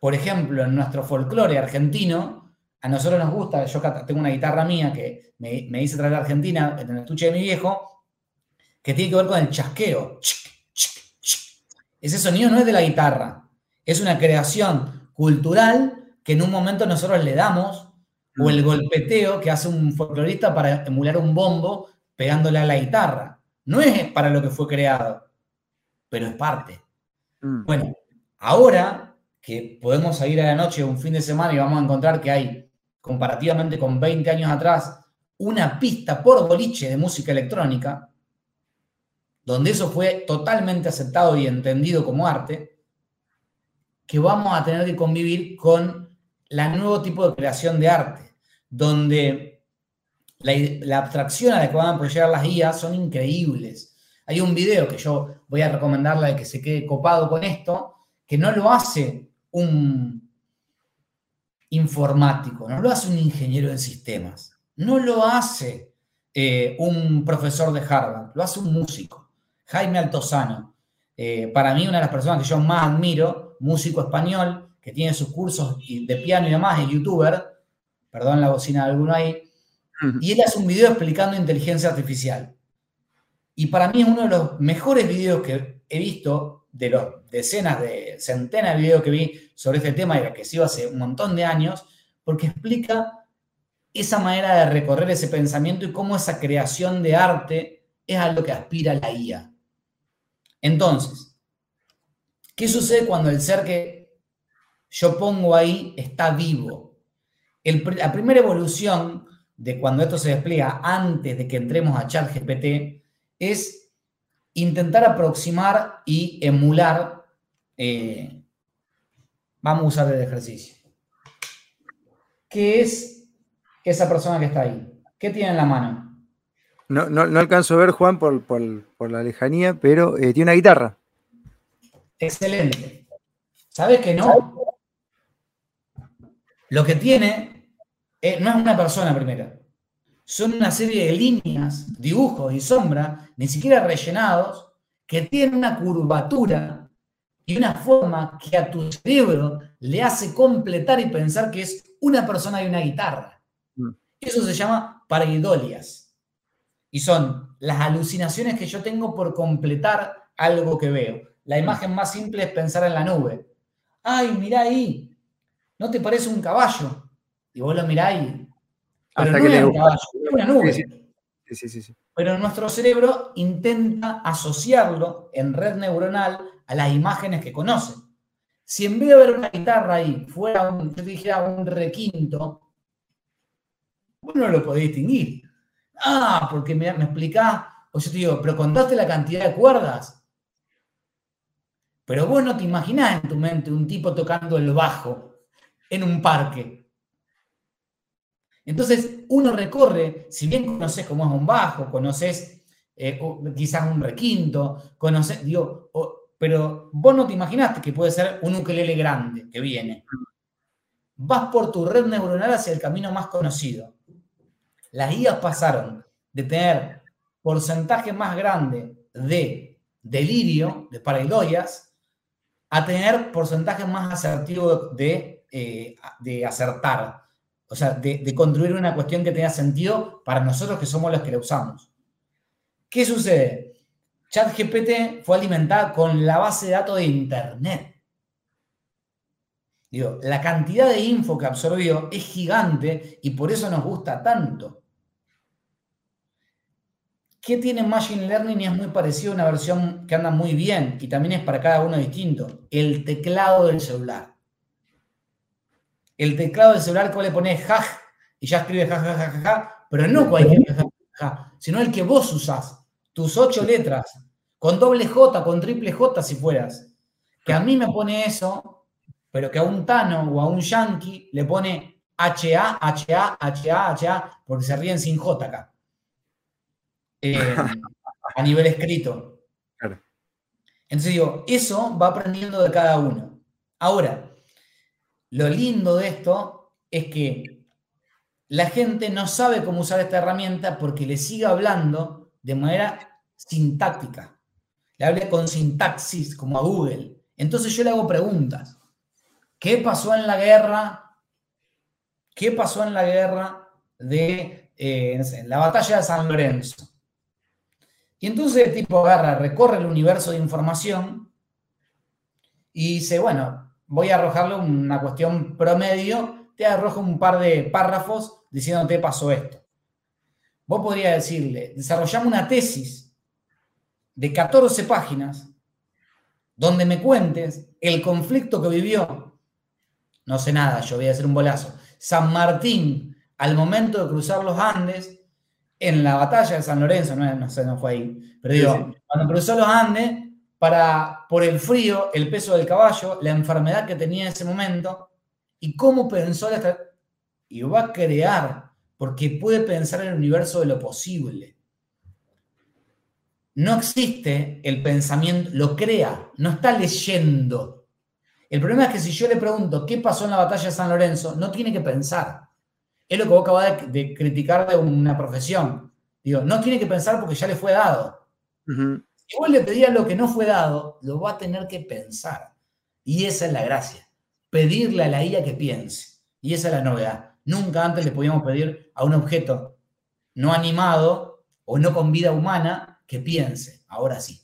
S3: Por ejemplo, en nuestro folclore argentino, a nosotros nos gusta, yo tengo una guitarra mía que me, me hice traer a Argentina en el estuche de mi viejo, que tiene que ver con el chasqueo. Ese sonido no es de la guitarra, es una creación cultural que en un momento nosotros le damos, o el golpeteo que hace un folclorista para emular un bombo pegándole a la guitarra. No es para lo que fue creado, pero es parte. Mm. Bueno, ahora que podemos salir a la noche un fin de semana y vamos a encontrar que hay, comparativamente con 20 años atrás, una pista por boliche de música electrónica, donde eso fue totalmente aceptado y entendido como arte, que vamos a tener que convivir con la nuevo tipo de creación de arte, donde la, abstracción a la que van a proyectar las guías son increíbles. Hay un video que yo voy a recomendarle de que se quede copado con esto, que no lo hace un informático, no lo hace un ingeniero en sistemas, no lo hace eh, un profesor de Harvard, lo hace un músico, Jaime Altozano. Eh, para mí, una de las personas que yo más admiro músico español que tiene sus cursos de piano y demás, es youtuber, perdón la bocina de alguno ahí, y él hace un video explicando inteligencia artificial. Y para mí es uno de los mejores videos que he visto de los decenas de centenas de videos que vi sobre este tema y que sigo hace un montón de años, porque explica esa manera de recorrer ese pensamiento y cómo esa creación de arte es a lo que aspira la IA. Entonces, ¿Qué sucede cuando el ser que yo pongo ahí está vivo? la primera evolución de cuando esto se despliega antes de que entremos a ChatGPT es intentar aproximar y emular. Eh, vamos a usar el ejercicio. ¿Qué es esa persona que está ahí? ¿Qué tiene en la mano?
S2: No, no, alcanzo a ver, Juan, por, la lejanía, pero eh, tiene una guitarra.
S3: Excelente. ¿Sabes que no? Lo que tiene eh, no es una persona primero. Son una serie de líneas, dibujos y sombras, ni siquiera rellenados, que tienen una curvatura y una forma que a tu cerebro le hace completar y pensar que es una persona y una guitarra. Mm. Eso se llama pareidolias. Y son las alucinaciones que yo tengo por completar algo que veo. La imagen más simple es pensar en la nube. Ay, mirá ahí, ¿no te parece un caballo? Y vos lo miráis. Pero no es un caballo, es una nube. Sí, sí, sí, Pero nuestro cerebro intenta asociarlo en red neuronal a las imágenes que conoce. Si en vez de ver una guitarra ahí fuera un, yo dijera un requinto, vos no lo podés distinguir. Ah, porque me, me explicás, o yo te digo, pero contaste la cantidad de cuerdas. Pero vos no te imaginás en tu mente un tipo tocando el bajo en un parque. Entonces uno recorre, si bien conoces cómo es un bajo, conoces eh, quizás un requinto, conoces, digo, pero vos no te imaginaste que puede ser un ukelele grande que viene. Vas por tu red neuronal hacia el camino más conocido. Las guías pasaron de tener porcentaje más grande de delirio, de paraidoias, a tener porcentajes más asertivos de, eh, de acertar. O sea, de, construir una cuestión que tenga sentido para nosotros que somos los que la usamos. ¿Qué sucede? ChatGPT fue alimentada con la base de datos de Internet. Digo, la cantidad de info que absorbió es gigante y por eso nos gusta tanto. ¿Qué tiene Machine Learning? Y es muy parecido a una versión que anda muy bien y también es para cada uno distinto. El teclado del celular. El teclado del celular que le pones ja y ya escribe ja, ja, ja, ja, pero no cualquier ja, ja, sino el que vos usás. Tus ocho letras, con doble J, con triple J si fueras. Que a mí me pone eso, pero que a un Tano o a un Yankee le pone HA, HA, HA, HA, porque se ríen sin J acá. Eh, [laughs] a nivel escrito. Entonces digo, eso va aprendiendo de cada uno. Ahora, lo lindo de esto es que la gente no sabe cómo usar esta herramienta porque le sigue hablando de manera sintáctica. Le hable con sintaxis, como a Google. Entonces yo le hago preguntas. ¿Qué pasó en la guerra? ¿Qué pasó en la guerra de eh, la batalla de San Lorenzo? Y entonces el tipo agarra, recorre el universo de información y dice, bueno, voy a arrojarle una cuestión promedio, te arrojo un par de párrafos diciéndote pasó esto. Vos podrías decirle, desarrollame una tesis de 14 páginas donde me cuentes el conflicto que vivió, no sé nada, yo voy a hacer un bolazo, San Martín al momento de cruzar los Andes en la batalla de San Lorenzo, no, sé, no fue ahí, pero digo, cuando cruzó los Andes, para, por el frío, el peso del caballo, la enfermedad que tenía en ese momento, y cómo pensó la Y va a crear, porque puede pensar en el universo de lo posible. No existe el pensamiento, lo crea, no está leyendo. El problema es que si yo le pregunto qué pasó en la batalla de San Lorenzo, no tiene que pensar. Es lo que vos acabas de, criticar de una profesión. Digo, no tiene que pensar porque ya le fue dado. Si vos le pedías lo que no fue dado, lo va a tener que pensar. Y esa es la gracia. Pedirle a la IA que piense. Y esa es la novedad. Nunca antes le podíamos pedir a un objeto no animado o no con vida humana que piense. Ahora sí.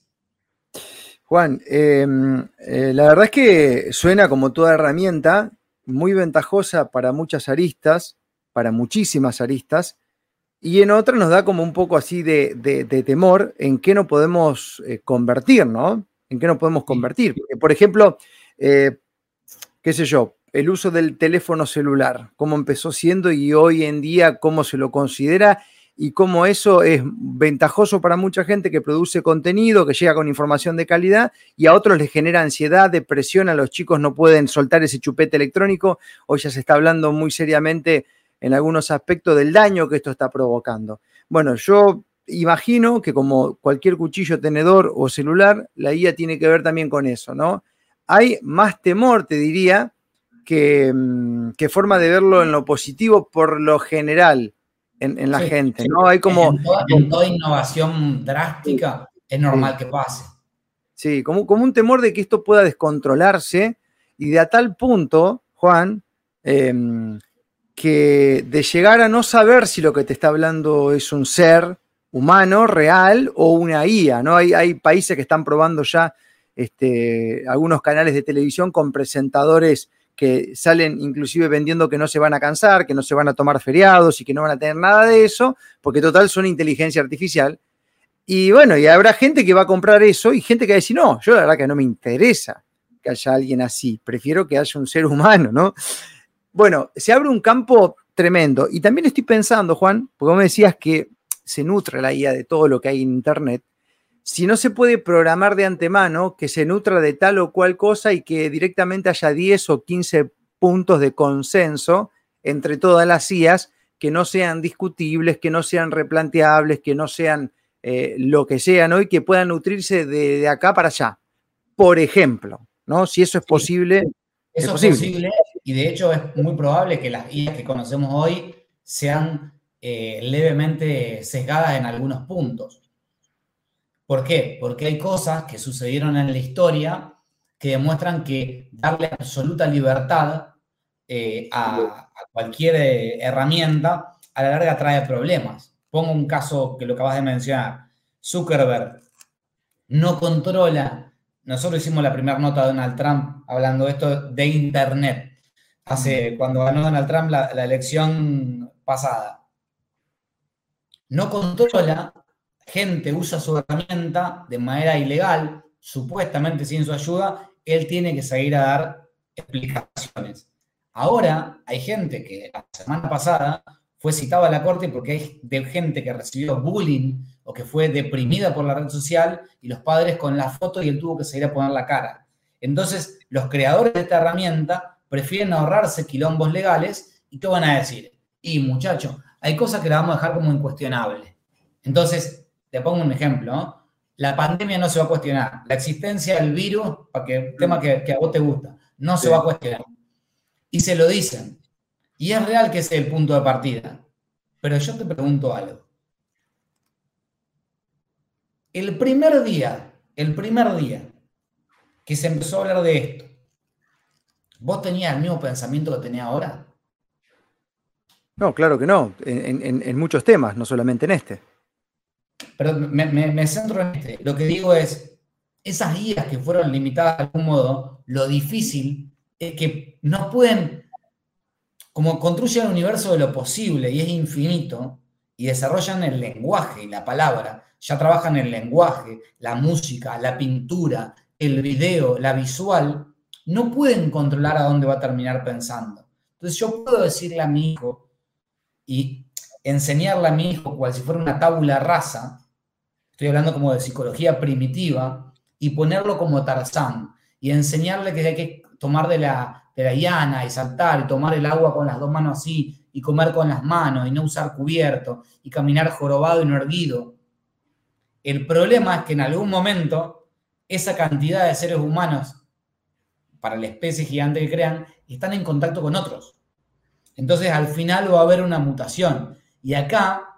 S2: Juan, em, eh, la verdad es que suena como toda herramienta muy ventajosa para muchas aristas, para muchísimas aristas, y en otra nos da como un poco así de, temor en qué no podemos eh, convertir, ¿no? En qué no podemos convertir. por ejemplo, eh, qué sé yo, el uso del teléfono celular, cómo empezó siendo y hoy en día cómo se lo considera y cómo eso es ventajoso para mucha gente que produce contenido, que llega con información de calidad y a otros les genera ansiedad, depresión, a los chicos no pueden soltar ese chupete electrónico. Hoy ya se está hablando muy seriamente en algunos aspectos del daño que esto está provocando. Bueno, yo imagino que como cualquier cuchillo, tenedor o celular, la IA tiene que ver también con eso, ¿no? Hay más temor, te diría, que, mm, forma de verlo en lo positivo por lo general en, la gente, ¿no? Hay como...
S3: En toda, innovación drástica es normal que pase.
S2: Sí, como, como un temor de que esto pueda descontrolarse y de a tal punto, Juan, em, que de llegar a no saber si lo que te está hablando es un ser humano, real o una IA, ¿no? Hay, hay países que están probando ya este, algunos canales de televisión con presentadores que salen inclusive vendiendo que no se van a cansar, que no se van a tomar feriados y que no van a tener nada de eso, porque total son inteligencia artificial. Y bueno, y habrá gente que va a comprar eso y gente que va a decir, no, yo la verdad que no me interesa que haya alguien así, prefiero que haya un ser humano, ¿no? Bueno, se abre un campo tremendo. Y también estoy pensando, Juan, porque vos me decías que se nutre la IA de todo lo que hay en Internet. Si no se puede programar de antemano que se nutra de tal o cual cosa y que directamente haya 10 o 15 puntos de consenso entre todas las IAs que no sean discutibles, que no sean replanteables, que no sean eh, lo que sean hoy, que puedan nutrirse de, acá para allá. Por ejemplo, ¿no? Si eso es posible.
S3: Eso es posible y de hecho es muy probable que las IAs que conocemos hoy sean eh, levemente sesgadas en algunos puntos. ¿Por qué? Porque hay cosas que sucedieron en la historia que demuestran que darle absoluta libertad eh, a, cualquier eh, herramienta, a la larga trae problemas. Pongo un caso que lo acabas de mencionar. Zuckerberg no controla. Nosotros hicimos la primera nota de Donald Trump hablando de esto de Internet. Hace, cuando ganó Donald Trump la, la elección pasada. No controla, gente usa su herramienta de manera ilegal, supuestamente sin su ayuda, él tiene que seguir a dar explicaciones. Ahora hay gente que la semana pasada fue citada a la corte porque hay de gente que recibió bullying o que fue deprimida por la red social y los padres con la foto y él tuvo que seguir a poner la cara. Entonces, los creadores de esta herramienta prefieren ahorrarse quilombos legales y ¿qué van a decir? Y muchachos, hay cosas que la vamos a dejar como incuestionable. Entonces, te pongo un ejemplo, La pandemia no se va a cuestionar. La existencia del virus, para que tema que, a vos te gusta, no se va a cuestionar. Y se lo dicen. Y es real que ese es el punto de partida. Pero yo te pregunto algo. El primer día, el primer día que se empezó a hablar de esto, ¿vos tenías el mismo pensamiento que tenía ahora?
S2: No, claro que no, en, muchos temas, no solamente en este.
S3: Pero me, centro en este. Lo que digo es, esas guías que fueron limitadas de algún modo, lo difícil es que no pueden, como construyen el universo de lo posible y es infinito, y desarrollan el lenguaje y la palabra, ya trabajan el lenguaje, la música, la pintura, el video, la visual, no pueden controlar a dónde va a terminar pensando. Entonces yo puedo decirle a mi hijo, y enseñarle a mi hijo cual si fuera una tabula rasa, estoy hablando como de psicología primitiva, y ponerlo como Tarzán, y enseñarle que hay que tomar de la, de la llana y saltar y tomar el agua con las dos manos así, y comer con las manos, y no usar cubierto, y caminar jorobado y no erguido. El problema es que en algún momento esa cantidad de seres humanos, para la especie gigante que crean, están en contacto con otros. Entonces al final va a haber una mutación. Y acá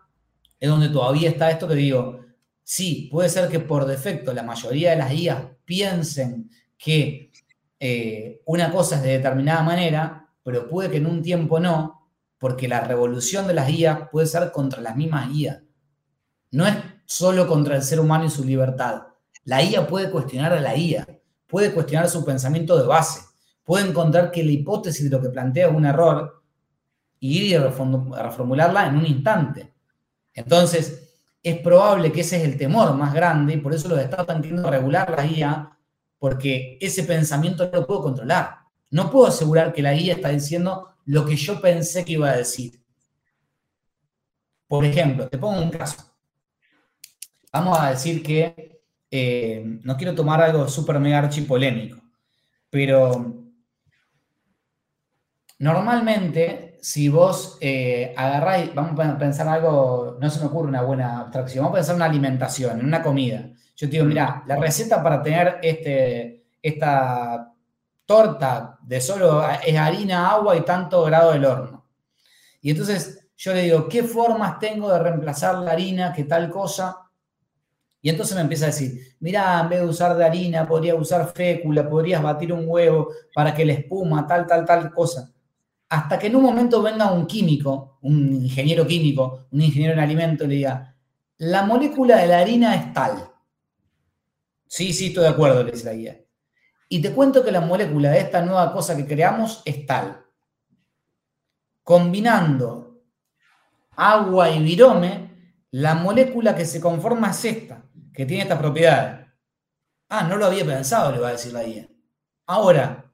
S3: es donde todavía está esto que digo, sí, puede ser que por defecto la mayoría de las guías piensen que eh, una cosa es de determinada manera, pero puede que en un tiempo no, porque la revolución de las guías puede ser contra las mismas guías. No es solo contra el ser humano y su libertad. La IA puede cuestionar a la IA, puede cuestionar su pensamiento de base, puede encontrar que la hipótesis de lo que plantea es un error y ir a reformularla en un instante. Entonces, es probable que ese es el temor más grande y por eso los estados están queriendo regular la guía, porque ese pensamiento no lo puedo controlar. No puedo asegurar que la guía está diciendo lo que yo pensé que iba a decir. Por ejemplo, te pongo un caso. Vamos a decir que eh, no quiero tomar algo súper mega archipolémico, pero normalmente si vos eh, agarráis, vamos a pensar algo, no se me ocurre una buena abstracción, vamos a pensar en una alimentación, en una comida. Yo te digo, mira, la receta para tener este, esta torta de solo es harina, agua y tanto grado del horno. Y entonces yo le digo, ¿qué formas tengo de reemplazar la harina, qué tal cosa? Y entonces me empieza a decir, mira, en vez de usar de harina, podrías usar fécula, podrías batir un huevo para que la espuma, tal, tal, tal cosa hasta que en un momento venga un químico, un ingeniero químico, un ingeniero en alimento y le diga, la molécula de la harina es tal. Sí, sí, estoy de acuerdo, le dice la guía. Y te cuento que la molécula de esta nueva cosa que creamos es tal. Combinando agua y virome, la molécula que se conforma es esta, que tiene esta propiedad. Ah, no lo había pensado, le va a decir la guía. Ahora,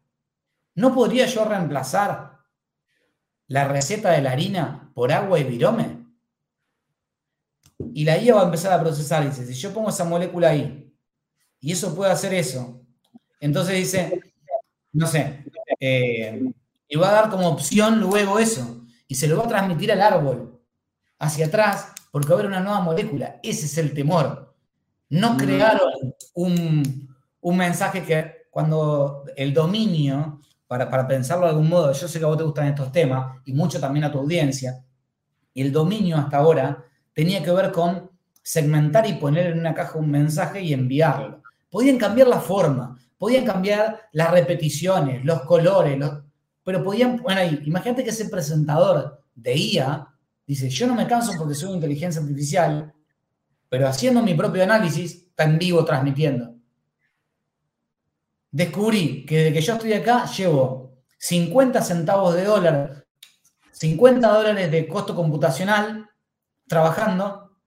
S3: ¿no podría yo reemplazar la receta de la harina por agua y virome? Y la IA va a empezar a procesar. Dice, si yo pongo esa molécula ahí y eso puede hacer eso, entonces dice, no sé, eh, y va a dar como opción luego eso y se lo va a transmitir al árbol hacia atrás porque va a haber una nueva molécula. Ese es el temor. No mm. crearon un, un mensaje que cuando el dominio para, pensarlo de algún modo, yo sé que a vos te gustan estos temas y mucho también a tu audiencia, y el dominio hasta ahora tenía que ver con segmentar y poner en una caja un mensaje y enviarlo. Podían cambiar la forma, podían cambiar las repeticiones, los colores, pero podían poner ahí, imagínate que ese presentador de IA dice, yo no me canso porque soy inteligencia artificial, pero haciendo mi propio análisis, está en vivo transmitiendo. Descubrí que desde que yo estoy acá llevo 50 centavos de dólar, 50 dólares de costo computacional trabajando,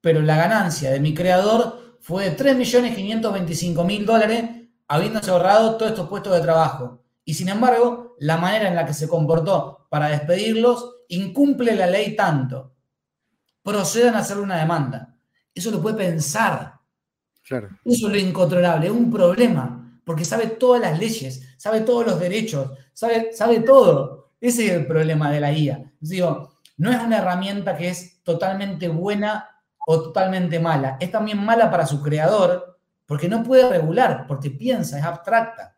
S3: pero la ganancia de mi creador fue de 3.525.000 dólares habiéndose ahorrado todos estos puestos de trabajo. Y sin embargo, la manera en la que se comportó para despedirlos incumple la ley tanto. Procedan a hacer una demanda. Eso lo puede pensar. Claro. Eso es lo incontrolable, es un problema, porque sabe todas las leyes, sabe todos los derechos, sabe, sabe todo. Ese es el problema de la IA. Digo, no es una herramienta que es totalmente buena o totalmente mala. Es también mala para su creador porque no puede regular, porque piensa, es abstracta.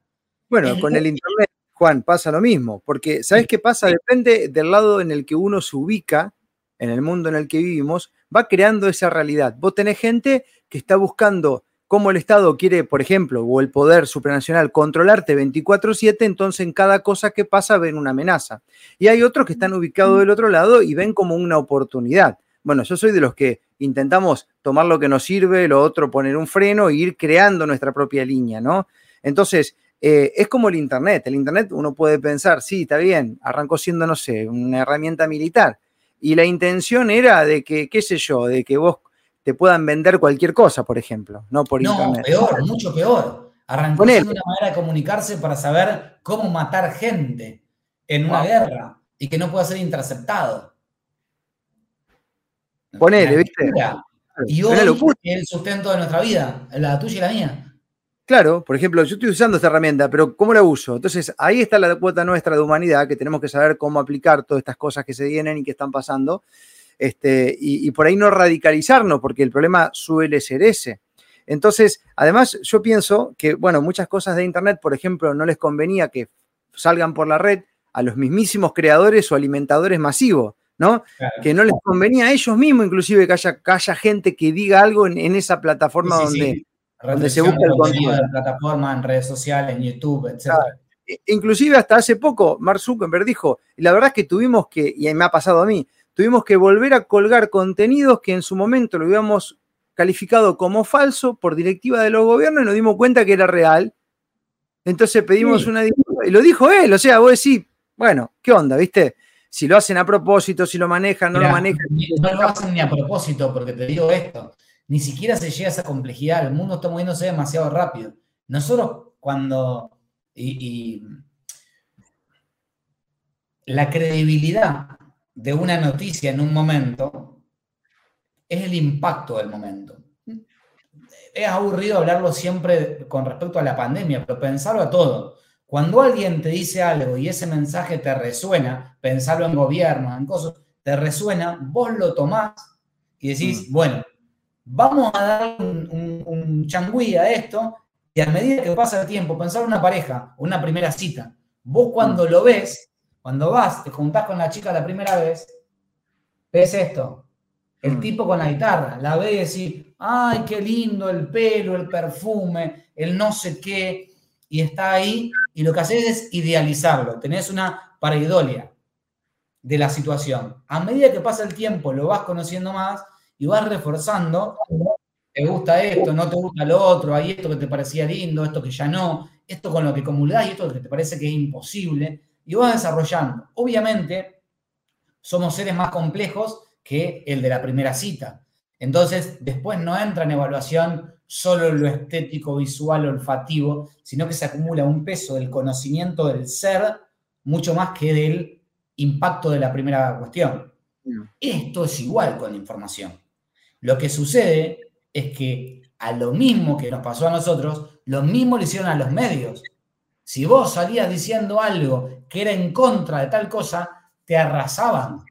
S2: Bueno, con el Internet, Juan, pasa lo mismo, porque ¿sabes qué pasa? Depende del lado en el que uno se ubica, en el mundo en el que vivimos, va creando esa realidad. Vos tenés gente que está buscando cómo el Estado quiere, por ejemplo, o el poder supranacional controlarte 24/7, entonces en cada cosa que pasa ven una amenaza. Y hay otros que están ubicados del otro lado y ven como una oportunidad. Bueno, yo soy de los que intentamos tomar lo que nos sirve, lo otro poner un freno e ir creando nuestra propia línea, ¿no? Entonces, eh, es como el Internet. El Internet uno puede pensar, sí, está bien, arrancó siendo, no sé, una herramienta militar. Y la intención era de que, qué sé yo, de que vos te puedan vender cualquier cosa, por ejemplo, no por Internet.
S3: No, peor, mucho peor. Arrancó siendo una manera de comunicarse para saber cómo matar gente en una guerra y que no pueda ser interceptado.
S2: Ponele, ¿viste?
S3: Y hoy es el sustento de nuestra vida, la tuya y la mía.
S2: Claro, por ejemplo, yo estoy usando esta herramienta, pero ¿cómo la uso? Entonces, ahí está la cuota nuestra de humanidad, que tenemos que saber cómo aplicar todas estas cosas que se vienen y que están pasando, este, y, por ahí no radicalizarnos, porque el problema suele ser ese. Entonces, además, yo pienso que, bueno, muchas cosas de Internet, por ejemplo, no les convenía que salgan por la red a los mismísimos creadores o alimentadores masivos. ¿no? Que no les convenía a ellos mismos, inclusive, que haya, gente que diga algo en, esa plataforma donde,
S3: se busca el contenido. De plataforma, en redes sociales, en YouTube, etc.
S2: E, inclusive hasta hace poco, Mark Zuckerberg dijo, la verdad es que tuvimos que, y me ha pasado a mí, tuvimos que volver a colgar contenidos que en su momento lo habíamos calificado como falso por directiva de los gobiernos y nos dimos cuenta que era real. Entonces pedimos una disculpa y lo dijo él, o sea, vos decís, bueno, ¿qué onda, viste? si lo hacen a propósito, si lo manejan, no lo manejan.
S3: No lo hacen ni a propósito, porque te digo esto, ni siquiera se llega a esa complejidad, el mundo está moviéndose demasiado rápido. Nosotros cuando... Y, la credibilidad de una noticia en un momento es el impacto del momento. Es aburrido hablarlo siempre con respecto a la pandemia, pero pensarlo a todo. Cuando alguien te dice algo y ese mensaje te resuena, pensarlo en gobierno, en cosas, te resuena, vos lo tomás y decís, mm. bueno, vamos a dar un, un, changüí a esto y a medida que pasa el tiempo, pensar una pareja, una primera cita, vos cuando mm. lo ves, cuando vas, te juntás con la chica la primera vez, ves esto, el mm. tipo con la guitarra, la ves y decís, ay, qué lindo el pelo, el perfume, el no sé qué, y está ahí, y lo que haces es idealizarlo, tenés una pareidolia de la situación. A medida que pasa el tiempo, lo vas conociendo más y vas reforzando, te gusta esto, no te gusta lo otro, hay esto que te parecía lindo, esto que ya no, esto con lo que comulgás y esto que te parece que es imposible, y vas desarrollando. Obviamente, somos seres más complejos que el de la primera cita. Entonces, después no entra en evaluación solo lo estético, visual, olfativo, sino que se acumula un peso del conocimiento del ser mucho más que del impacto de la primera cuestión. Esto es igual con la información. Lo que sucede es que a lo mismo que nos pasó a nosotros, lo mismo le hicieron a los medios. Si vos salías diciendo algo que era en contra de tal cosa, te arrasaban.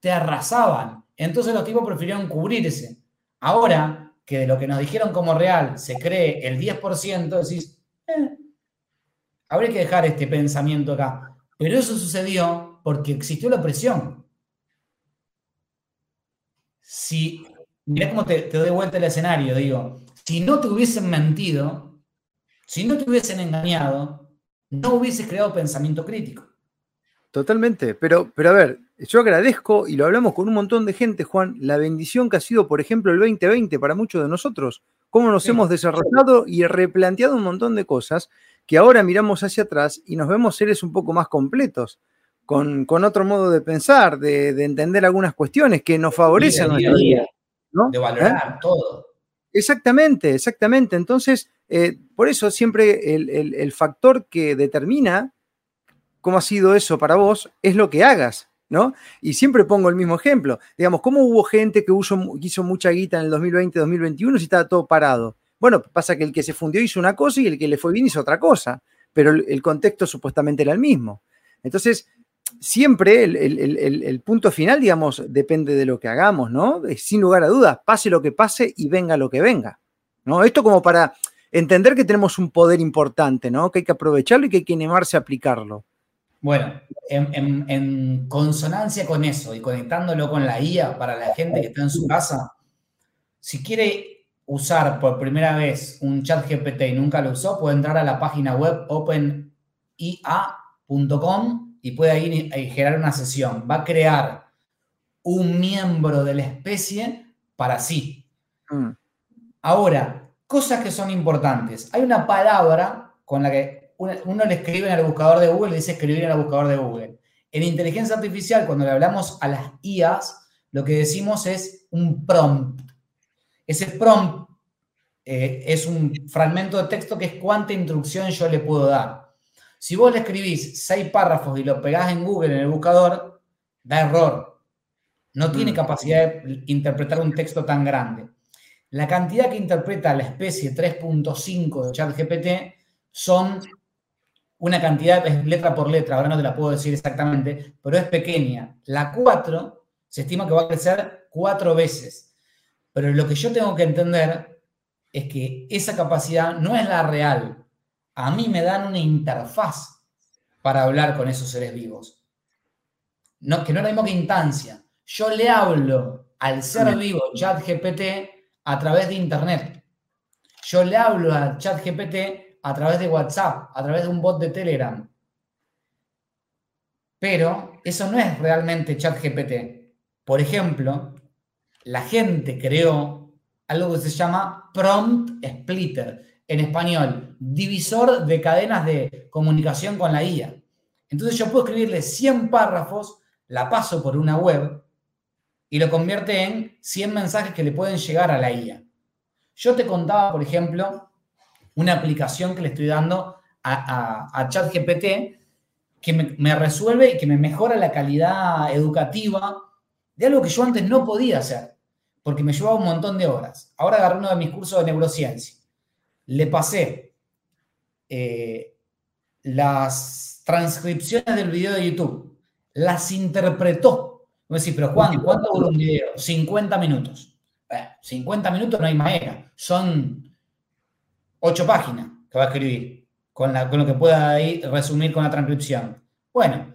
S3: Te arrasaban. Entonces los tipos prefirieron cubrirse. Ahora, que de lo que nos dijeron como real se cree el 10%, decís, eh, habría que dejar este pensamiento acá. Pero eso sucedió porque existió la presión. Si, mirá cómo te, te doy vuelta el escenario, digo, si no te hubiesen mentido, si no te hubiesen engañado, no hubieses creado pensamiento crítico.
S2: Totalmente, pero, pero a ver, yo agradezco, y lo hablamos con un montón de gente, Juan, la bendición que ha sido, por ejemplo, el 2020 para muchos de nosotros, cómo nos hemos desarrollado y replanteado un montón de cosas que ahora miramos hacia atrás y nos vemos seres un poco más completos, con, otro modo de pensar, de, entender algunas cuestiones que nos favorecen.
S3: De valorar todo.
S2: Exactamente, exactamente. Entonces, eh, por eso siempre el, factor que determina cómo ha sido eso para vos es lo que hagas, ¿no? Y siempre pongo el mismo ejemplo. Digamos, ¿cómo hubo gente que hizo mucha guita en el 2020-2021 si estaba todo parado? Bueno, pasa que el que se fundió hizo una cosa y el que le fue bien hizo otra cosa, pero el contexto supuestamente era el mismo. Entonces, siempre el, punto final, digamos, depende de lo que hagamos, ¿no? Sin lugar a dudas, pase lo que pase y venga lo que venga, ¿no? Esto como para entender que tenemos un poder importante, ¿no? Que hay que aprovecharlo y que hay que animarse a aplicarlo.
S3: Bueno, en, consonancia con eso y conectándolo con la IA para la gente que está en su casa, si quiere usar por primera vez un chat GPT y nunca lo usó, puede entrar a la página web openia.com y puede ir y generar una sesión. Va a crear un miembro de la especie para sí. Mm. Ahora, cosas que son importantes. Hay una palabra con la que uno, le escribe en el buscador de Google y dice escribir en el buscador de Google. En inteligencia artificial, cuando le hablamos a las IAs, lo que decimos es un prompt. Ese prompt eh, es un fragmento de texto que es cuánta instrucción yo le puedo dar. Si vos le escribís seis párrafos y lo pegás en Google, en el buscador, da error. No tiene mm. capacidad de interpretar un texto tan grande. La cantidad que interpreta la especie 3.5 de ChatGPT son una cantidad, letra por letra, ahora no te la puedo decir exactamente, pero es pequeña. La 4 se estima que va a crecer cuatro veces. Pero lo que yo tengo que entender es que esa capacidad no es la real a mí me dan una interfaz para hablar con esos seres vivos. No, que no es la misma que instancia. Yo le hablo al ser vivo ChatGPT a través de Internet. Yo le hablo al ChatGPT a través de WhatsApp, a través de un bot de Telegram. Pero eso no es realmente ChatGPT. Por ejemplo, la gente creó algo que se llama prompt splitter en español, divisor de cadenas de comunicación con la IA. Entonces yo puedo escribirle 100 párrafos, la paso por una web y lo convierte en 100 mensajes que le pueden llegar a la IA. Yo te contaba, por ejemplo, una aplicación que le estoy dando a, ChatGPT que me, me, resuelve y que me mejora la calidad educativa de algo que yo antes no podía hacer, porque me llevaba un montón de horas. Ahora agarré uno de mis cursos de neurociencia le pasé eh, las transcripciones del video de YouTube, las interpretó. Me decís, pero Juan, ¿cuánto dura un video? 50 minutos. 50 minutos no hay manera. Son 8 páginas que va a escribir con, con lo que pueda ahí resumir con la transcripción. Bueno,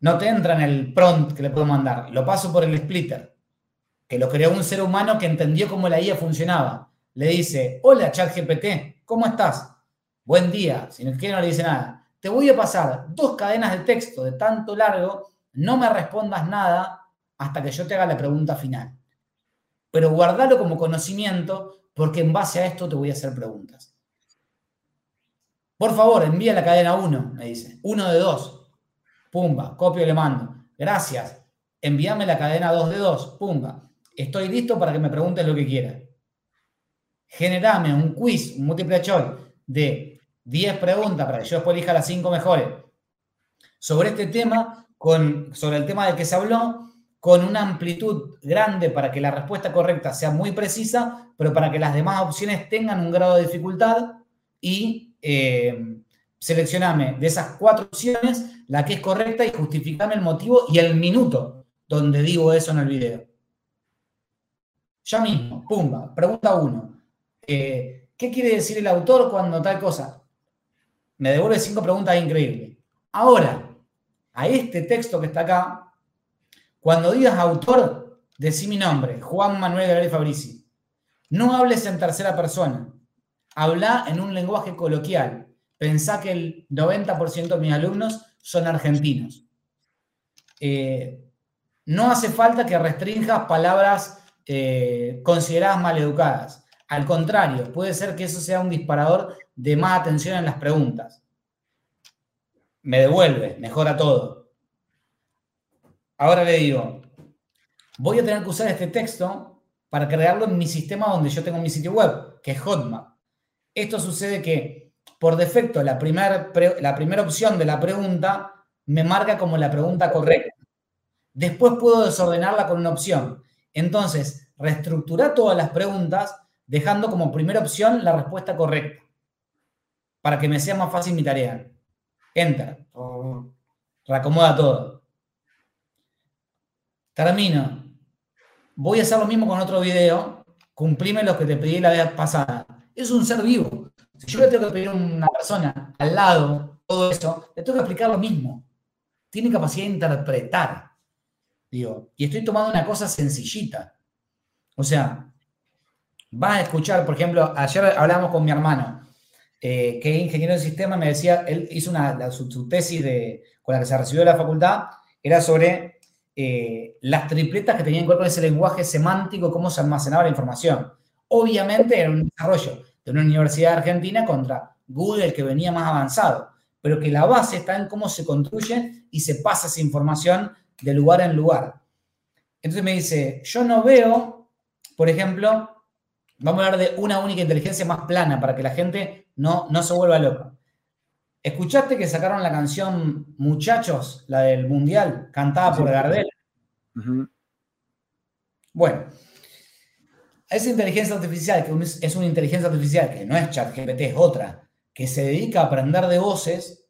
S3: no te entra en el prompt que le puedo mandar. Lo paso por el splitter, que lo creó un ser humano que entendió cómo la IA funcionaba le dice, hola ChatGPT, ¿cómo estás? Buen día, si no quiere no le dice nada. Te voy a pasar dos cadenas de texto de tanto largo, no me respondas nada hasta que yo te haga la pregunta final. Pero guardalo como conocimiento porque en base a esto te voy a hacer preguntas. Por favor, envía la cadena 1, me dice. Uno de dos. Pumba, copio y le mando. Gracias. Envíame la cadena 2 de 2. Pumba. Estoy listo para que me preguntes lo que quieras generame un quiz, un multiple choice de 10 preguntas para que yo después elija las 5 mejores sobre este tema, con, sobre el tema del que se habló, con una amplitud grande para que la respuesta correcta sea muy precisa, pero para que las demás opciones tengan un grado de dificultad y eh, seleccioname de esas cuatro opciones la que es correcta y justificame el motivo y el minuto donde digo eso en el video. Ya mismo, pumba, pregunta 1. Eh, ¿Qué quiere decir el autor cuando tal cosa? Me devuelve cinco preguntas increíbles. Ahora, a este texto que está acá, cuando digas autor, decí mi nombre, Juan Manuel Gabriel Fabrici. No hables en tercera persona. Habla en un lenguaje coloquial. pensá que el 90% de mis alumnos son argentinos. Eh, no hace falta que restringas palabras eh, consideradas maleducadas. Al contrario, puede ser que eso sea un disparador de más atención en las preguntas. Me devuelve, mejora todo. Ahora le digo, voy a tener que usar este texto para crearlo en mi sistema donde yo tengo mi sitio web, que es Hotmap. Esto sucede que por defecto la primera la primera opción de la pregunta me marca como la pregunta correcta. Después puedo desordenarla con una opción. Entonces, reestructurar todas las preguntas dejando como primera opción la respuesta correcta para que me sea más fácil mi tarea. Enter. Reacomoda todo. Termino. Voy a hacer lo mismo con otro video. Cumplime lo que te pedí la vez pasada. Es un ser vivo. Si yo le tengo que pedir a una persona al lado todo eso, le tengo que explicar lo mismo. Tiene capacidad de interpretar. Digo, y estoy tomando una cosa sencillita. O sea, vas a escuchar, por ejemplo, ayer hablamos con mi hermano, eh, que es ingeniero de sistema, me decía, él hizo una, su, tesis de, con la que se recibió de la facultad, era sobre eh, las tripletas que tenían que ver con ese lenguaje semántico, cómo se almacenaba la información. Obviamente era un desarrollo de una universidad argentina contra Google que venía más avanzado, pero que la base está en cómo se construye y se pasa esa información de lugar en lugar. Entonces me dice, yo no veo, por ejemplo, Vamos a hablar de una única inteligencia más plana para que la gente no, no se vuelva loca. ¿Escuchaste que sacaron la canción Muchachos, la del Mundial, cantada por Gardel? Bueno, esa inteligencia artificial, que es una inteligencia artificial que no es ChatGPT, es otra, que se dedica a aprender de voces,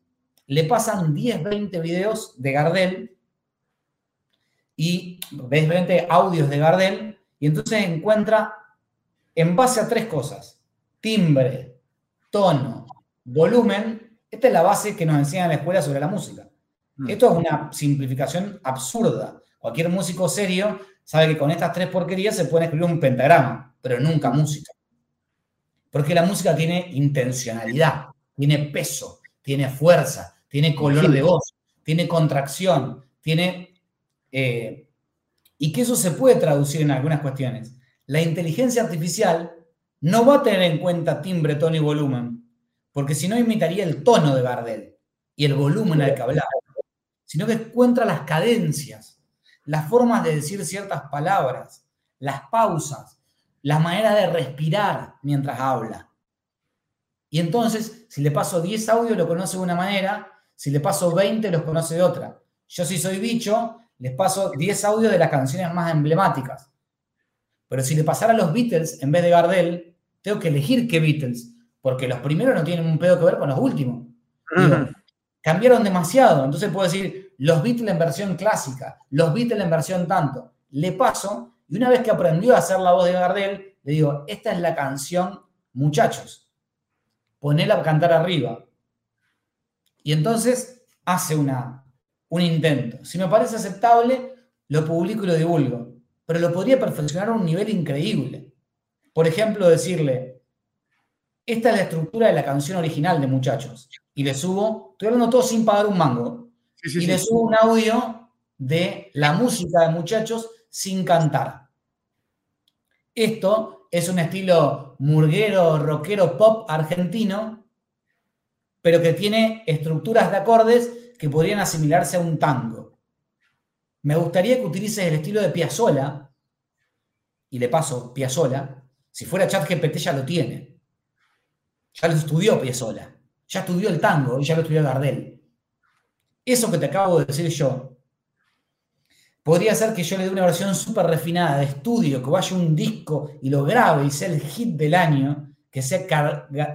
S3: le pasan 10, 20 videos de Gardel y 20 audios de Gardel, y entonces encuentra en base a tres cosas. Timbre, tono, volumen. Esta es la base que nos enseñan en la escuela sobre la música. Mm. Esto es una simplificación absurda. Cualquier músico serio sabe que con estas tres porquerías se puede escribir un pentagrama, pero nunca música. Porque la música tiene intencionalidad, tiene peso, tiene fuerza, tiene color de voz, tiene contracción, tiene... Eh, y que eso se puede traducir en algunas cuestiones la inteligencia artificial no va a tener en cuenta timbre, tono y volumen, porque si no imitaría el tono de Gardel y el volumen al que hablaba, sino que encuentra las cadencias, las formas de decir ciertas palabras, las pausas, la manera de respirar mientras habla. Y entonces, si le paso 10 audios, lo conoce de una manera, si le paso 20, los conoce de otra. Yo si soy bicho, les paso 10 audios de las canciones más emblemáticas. Pero si le pasara a los Beatles en vez de Gardel, tengo que elegir qué Beatles, porque los primeros no tienen un pedo que ver con los últimos. cambiaron demasiado, entonces puedo decir los Beatles en versión clásica, los Beatles en versión tanto. Le paso, y una vez que aprendió a hacer la voz de Gardel, le digo, esta es la canción, muchachos, ponela a cantar arriba. Y entonces hace una, un intento. Si me parece aceptable, lo publico y lo divulgo pero lo podría perfeccionar a un nivel increíble. Por ejemplo, decirle, esta es la estructura de la canción original de Muchachos, y le subo, estoy hablando todo sin pagar un mango, y le subo un audio de la música de Muchachos sin cantar. Esto es un estilo murguero, rockero, pop argentino, pero que tiene estructuras de acordes que podrían asimilarse a un tango. Me gustaría que utilices el estilo de Piazzolla, y le paso Piazzolla, si fuera ChatGPT ya lo tiene. Ya lo estudió Piazzolla, ya estudió el tango y ya lo estudió Gardel. Eso que te acabo de decir yo, podría ser que yo le dé una versión súper refinada de estudio, que vaya un disco y lo grabe y sea el hit del año, que sea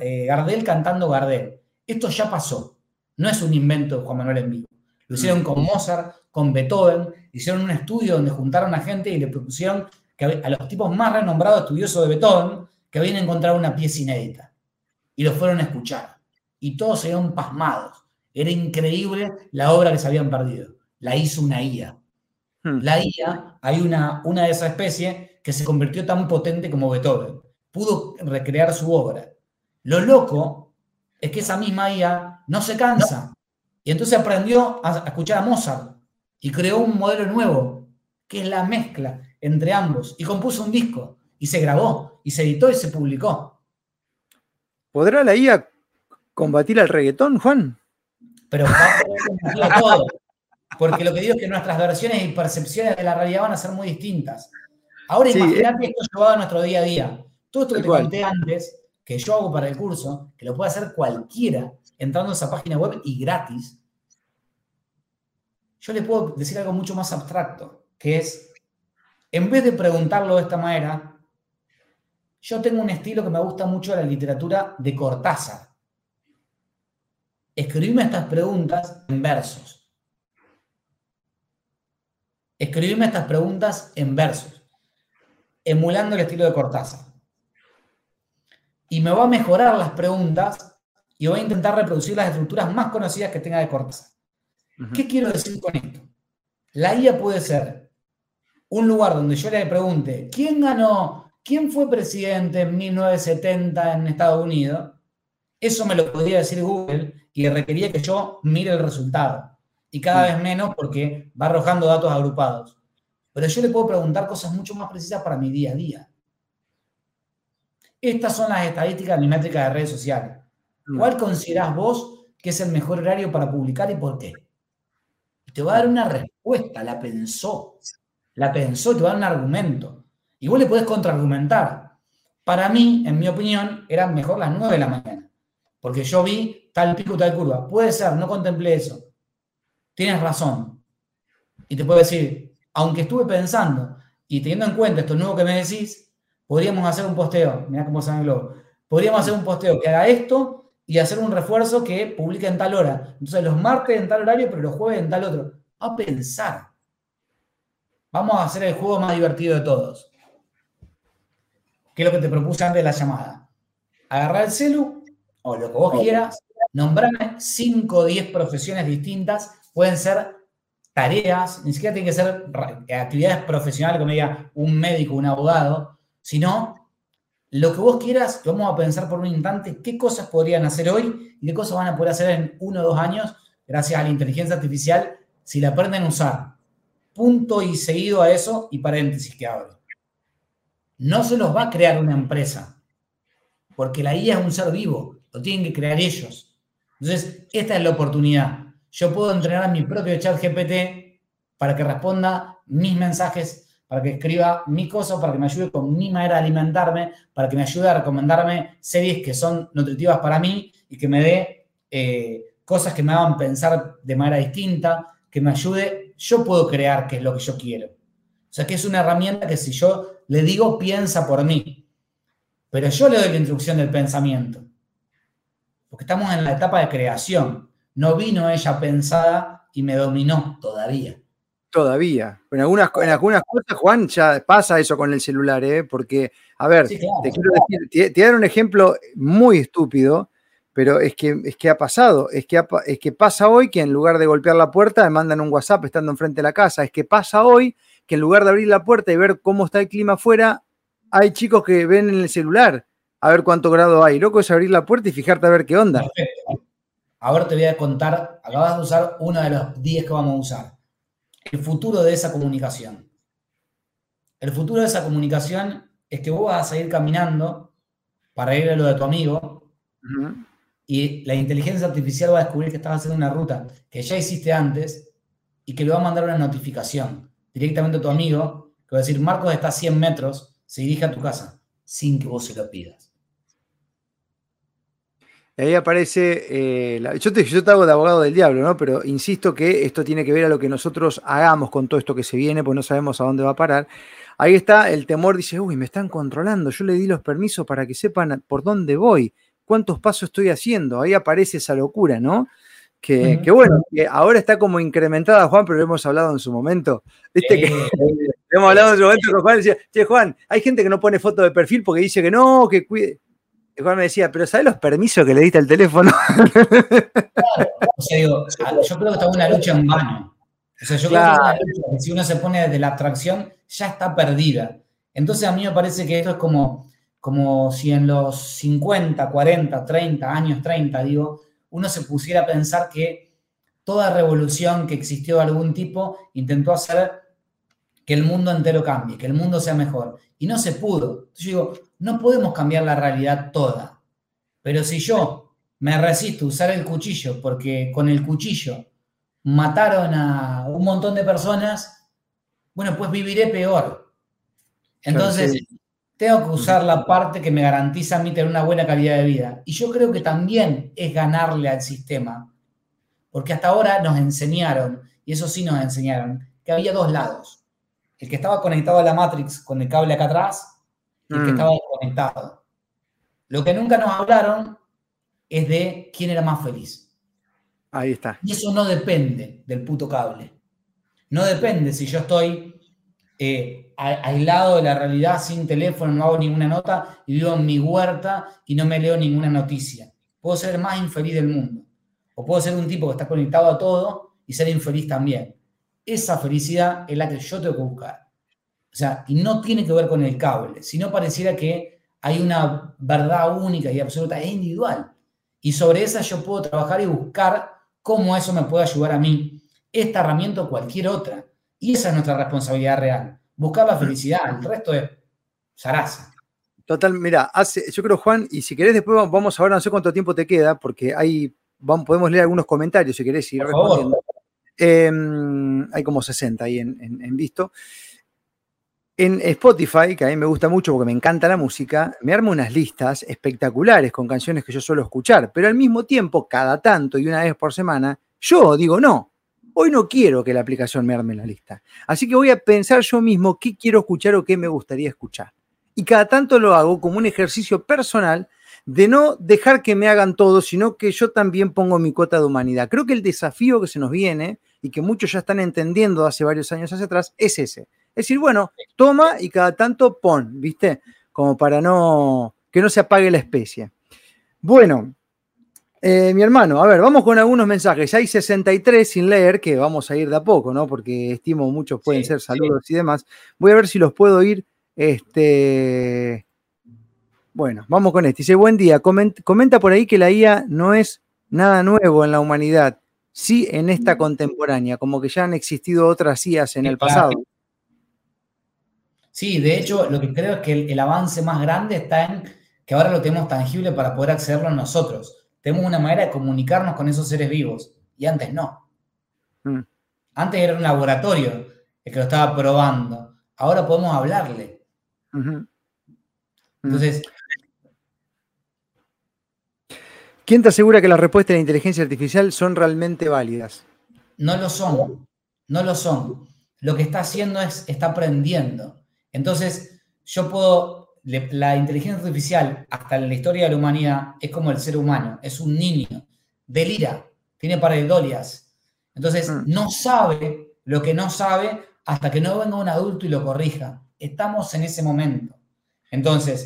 S3: eh, Gardel cantando Gardel. Esto ya pasó. No es un invento de Juan Manuel en vivo. Lo hicieron con Mozart, con Beethoven, hicieron un estudio donde juntaron a gente y le propusieron que a los tipos más renombrados estudiosos de Beethoven que habían encontrado una pieza inédita. Y lo fueron a escuchar. Y todos se vieron pasmados. Era increíble la obra que se habían perdido. La hizo una IA. Hmm. La IA, hay una, una de esas especies que se convirtió tan potente como Beethoven. Pudo recrear su obra. Lo loco es que esa misma IA no se cansa. Y entonces aprendió a escuchar a Mozart y creó un modelo nuevo, que es la mezcla entre ambos. Y compuso un disco y se grabó y se editó y se publicó.
S2: ¿Podrá la IA combatir al reggaetón, Juan?
S3: Pero va a combatir [laughs] todo. Porque lo que digo es que nuestras versiones y percepciones de la realidad van a ser muy distintas. Ahora imagínate esto llevado a nuestro día a día. Todo esto que te conté antes, que yo hago para el curso, que lo puede hacer cualquiera entrando a esa página web y gratis, yo le puedo decir algo mucho más abstracto, que es, en vez de preguntarlo de esta manera, yo tengo un estilo que me gusta mucho de la literatura de Cortázar. Escribirme estas preguntas en versos. Escribirme estas preguntas en versos, emulando el estilo de Cortázar. Y me va a mejorar las preguntas y voy a intentar reproducir las estructuras más conocidas que tenga de Cortázar. ¿Qué quiero decir con esto? La IA puede ser un lugar donde yo le pregunte, ¿quién ganó? ¿Quién fue presidente en 1970 en Estados Unidos? Eso me lo podría decir Google y requería que yo mire el resultado. Y cada vez menos porque va arrojando datos agrupados. Pero yo le puedo preguntar cosas mucho más precisas para mi día a día. Estas son las estadísticas métricas de redes sociales. ¿Cuál considerás vos que es el mejor horario para publicar y por qué? Te va a dar una respuesta, la pensó, la pensó y te va a dar un argumento. Y vos le podés contraargumentar. Para mí, en mi opinión, eran mejor las 9 de la mañana, porque yo vi tal pico, tal curva. Puede ser, no contemplé eso. Tienes razón. Y te puedo decir, aunque estuve pensando y teniendo en cuenta esto nuevo que me decís, podríamos hacer un posteo. Mirá cómo se globo. Podríamos hacer un posteo que haga esto y hacer un refuerzo que publique en tal hora. Entonces, los martes en tal horario, pero los jueves en tal otro. A pensar. Vamos a hacer el juego más divertido de todos. ¿Qué es lo que te propuse antes de la llamada? Agarrar el celu o lo que vos quieras, nombrarme 5 o 10 profesiones distintas. Pueden ser tareas, ni siquiera tienen que ser actividades profesionales como diga un médico, un abogado, sino lo que vos quieras, vamos a pensar por un instante qué cosas podrían hacer hoy y qué cosas van a poder hacer en uno o dos años gracias a la inteligencia artificial si la aprenden a usar. Punto y seguido a eso y paréntesis que abro. No se los va a crear una empresa, porque la IA es un ser vivo, lo tienen que crear ellos. Entonces, esta es la oportunidad. Yo puedo entrenar a mi propio chat GPT para que responda mis mensajes para que escriba mi cosa, para que me ayude con mi manera de alimentarme, para que me ayude a recomendarme series que son nutritivas para mí y que me dé eh, cosas que me hagan pensar de manera distinta, que me ayude. Yo puedo crear qué es lo que yo quiero. O sea, que es una herramienta que si yo le digo, piensa por mí. Pero yo le doy la instrucción del pensamiento. Porque estamos en la etapa de creación. No vino ella pensada y me dominó todavía.
S2: Todavía. En algunas, en algunas cosas, Juan, ya pasa eso con el celular, ¿eh? Porque, a ver, te quiero decir, te, un ejemplo muy estúpido, pero es que, es que ha pasado. Es que, es que pasa hoy que en lugar de golpear la puerta, me mandan un WhatsApp estando enfrente de la casa. Es que pasa hoy que en lugar de abrir la puerta y ver cómo está el clima afuera, hay chicos que ven en el celular a ver cuánto grado hay. Loco es abrir la puerta y fijarte a ver qué onda. Perfecto.
S3: Ahora te voy a contar, acabas de usar uno de los 10 que vamos a usar el futuro de esa comunicación. El futuro de esa comunicación es que vos vas a seguir caminando para ir a lo de tu amigo y la inteligencia artificial va a descubrir que estás haciendo una ruta que ya hiciste antes y que le va a mandar una notificación directamente a tu amigo que va a decir, Marcos está a 100 metros, se dirige a tu casa, sin que vos se lo pidas
S2: ahí aparece, eh, yo, te, yo te hago de abogado del diablo, ¿no? Pero insisto que esto tiene que ver a lo que nosotros hagamos con todo esto que se viene, pues no sabemos a dónde va a parar. Ahí está el temor, dice, uy, me están controlando, yo le di los permisos para que sepan por dónde voy, cuántos pasos estoy haciendo. Ahí aparece esa locura, ¿no? Que, bueno, que ahora está como incrementada, Juan, pero lo hemos hablado en su momento. ¿Viste que, [laughs] hemos hablado en su momento con Juan, decía, che, Juan, hay gente que no pone foto de perfil porque dice que no, que cuide. Igual me decía, pero ¿sabes los permisos que le diste al teléfono?
S3: Claro, o sea, digo, yo creo que está una lucha en vano. O sea, yo creo que, una lucha que si uno se pone desde la abstracción, ya está perdida. Entonces a mí me parece que esto es como, como si en los 50, 40, 30 años 30, digo, uno se pusiera a pensar que toda revolución que existió de algún tipo intentó hacer que el mundo entero cambie, que el mundo sea mejor. Y no se pudo. Yo digo, no podemos cambiar la realidad toda. Pero si yo me resisto a usar el cuchillo porque con el cuchillo mataron a un montón de personas, bueno, pues viviré peor. Entonces, tengo que usar la parte que me garantiza a mí tener una buena calidad de vida. Y yo creo que también es ganarle al sistema. Porque hasta ahora nos enseñaron, y eso sí nos enseñaron, que había dos lados. El que estaba conectado a la Matrix con el cable acá atrás y el que mm. estaba desconectado. Lo que nunca nos hablaron es de quién era más feliz.
S2: Ahí está.
S3: Y eso no depende del puto cable. No depende si yo estoy eh, aislado de la realidad, sin teléfono, no hago ninguna nota y vivo en mi huerta y no me leo ninguna noticia. Puedo ser el más infeliz del mundo. O puedo ser un tipo que está conectado a todo y ser infeliz también. Esa felicidad es la que yo tengo que buscar. O sea, y no tiene que ver con el cable, sino pareciera que hay una verdad única y absoluta e individual. Y sobre esa yo puedo trabajar y buscar cómo eso me puede ayudar a mí, esta herramienta o cualquier otra. Y esa es nuestra responsabilidad real, buscar la felicidad, el resto es zaraza.
S2: Total, mira, hace, yo creo, Juan, y si querés después vamos a ver, no sé cuánto tiempo te queda, porque hay, vamos, podemos leer algunos comentarios si querés ir respondiendo. Em, hay como 60 ahí en visto. En Spotify, que a mí me gusta mucho porque me encanta la música, me arma unas listas espectaculares con canciones que yo suelo escuchar, pero al mismo tiempo, cada tanto y una vez por semana, yo digo, no, hoy no quiero que la aplicación me arme la lista. Así que voy a pensar yo mismo qué quiero escuchar o qué me gustaría escuchar. Y cada tanto lo hago como un ejercicio personal de no dejar que me hagan todo, sino que yo también pongo mi cuota de humanidad. Creo que el desafío que se nos viene y que muchos ya están entendiendo hace varios años hacia atrás es ese es decir, bueno, toma y cada tanto pon, ¿viste? Como para no que no se apague la especie. Bueno, eh, mi hermano, a ver, vamos con algunos mensajes. Hay 63 sin leer, que vamos a ir de a poco, ¿no? Porque estimo muchos pueden ser saludos y demás. Voy a ver si los puedo ir. Este. Bueno, vamos con este. Dice, buen día. Comenta por ahí que la IA no es nada nuevo en la humanidad, sí en esta contemporánea, como que ya han existido otras IAs en el pasado.
S3: Sí, de hecho, lo que creo es que el, avance más grande está en que ahora lo tenemos tangible para poder accederlo nosotros. Tenemos una manera de comunicarnos con esos seres vivos y antes no. Mm. Antes era un laboratorio el que lo estaba probando. Ahora podemos hablarle. Mm. Entonces.
S2: ¿Quién te asegura que las respuestas de la inteligencia artificial son realmente válidas?
S3: No lo son. No lo son. Lo que está haciendo es, está aprendiendo. Entonces, yo puedo, la inteligencia artificial, hasta en la historia de la humanidad, es como el ser humano, es un niño, delira, tiene pareidolias. Entonces, mm. no sabe lo que no sabe hasta que no venga un adulto y lo corrija. Estamos en ese momento. Entonces...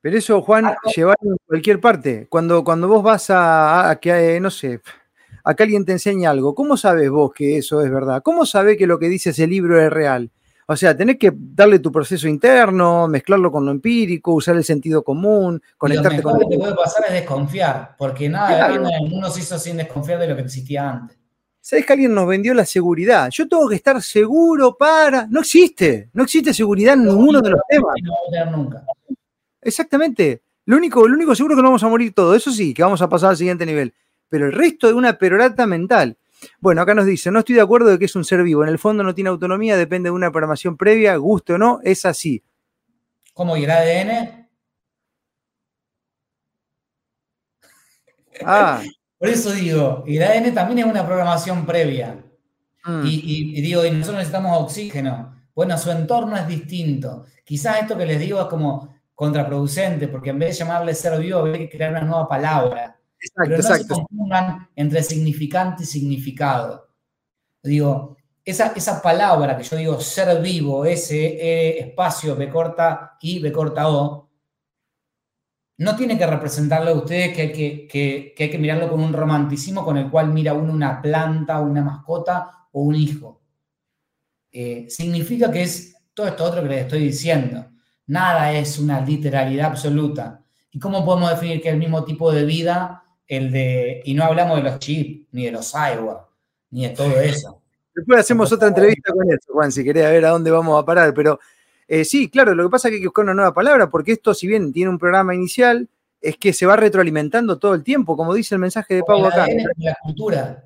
S2: Pero eso, Juan, ah, llevarlo en cualquier parte. Cuando, cuando vos vas a, que, eh, no sé, a que alguien te enseñe algo, ¿cómo sabes vos que eso es verdad? ¿Cómo sabes que lo que dice ese libro es real? O sea, tenés que darle tu proceso interno, mezclarlo con lo empírico, usar el sentido común, conectarte
S3: con. Lo que puede pasar es desconfiar, porque nada en el mundo se hizo sin desconfiar de lo que existía antes.
S2: ¿Sabes que alguien nos vendió la seguridad? Yo tengo que estar seguro para. No existe, no existe seguridad en ninguno de los temas. No va a tener nunca. Exactamente. Lo único, lo único seguro es que no vamos a morir todos, eso sí, que vamos a pasar al siguiente nivel. Pero el resto de una perorata mental. Bueno, acá nos dice, no estoy de acuerdo de que es un ser vivo. En el fondo no tiene autonomía, depende de una programación previa, guste o no, es así.
S3: ¿Cómo? ¿Y el ADN?
S2: Ah. [laughs]
S3: Por eso digo, el ADN también es una programación previa. Mm. Y, digo, y nosotros necesitamos oxígeno. Bueno, su entorno es distinto. Quizás esto que les digo es como contraproducente, porque en vez de llamarle ser vivo, hay que crear una nueva palabra. Exacto, no se confundan entre significante y significado. Digo, esa, esa palabra que yo digo ser vivo, ese e, espacio B corta I, B corta O, no tiene que representarle a ustedes que hay que, hay que mirarlo con un romanticismo con el cual mira uno una planta, una mascota o un hijo. Eh, significa que es todo esto otro que les estoy diciendo. Nada es una literalidad absoluta. ¿Y cómo podemos definir que el mismo tipo de vida el de, y no hablamos de los chips, ni de los cyborg, ni de todo eso?
S2: Después hacemos otra entrevista con eso, Juan, si querés ver a dónde vamos a parar, pero eh, sí, claro, lo que pasa es que hay que buscar una nueva palabra, porque esto, si bien tiene un programa inicial, es que se va retroalimentando todo el tiempo, como dice el mensaje de Pau acá.
S3: La cultura.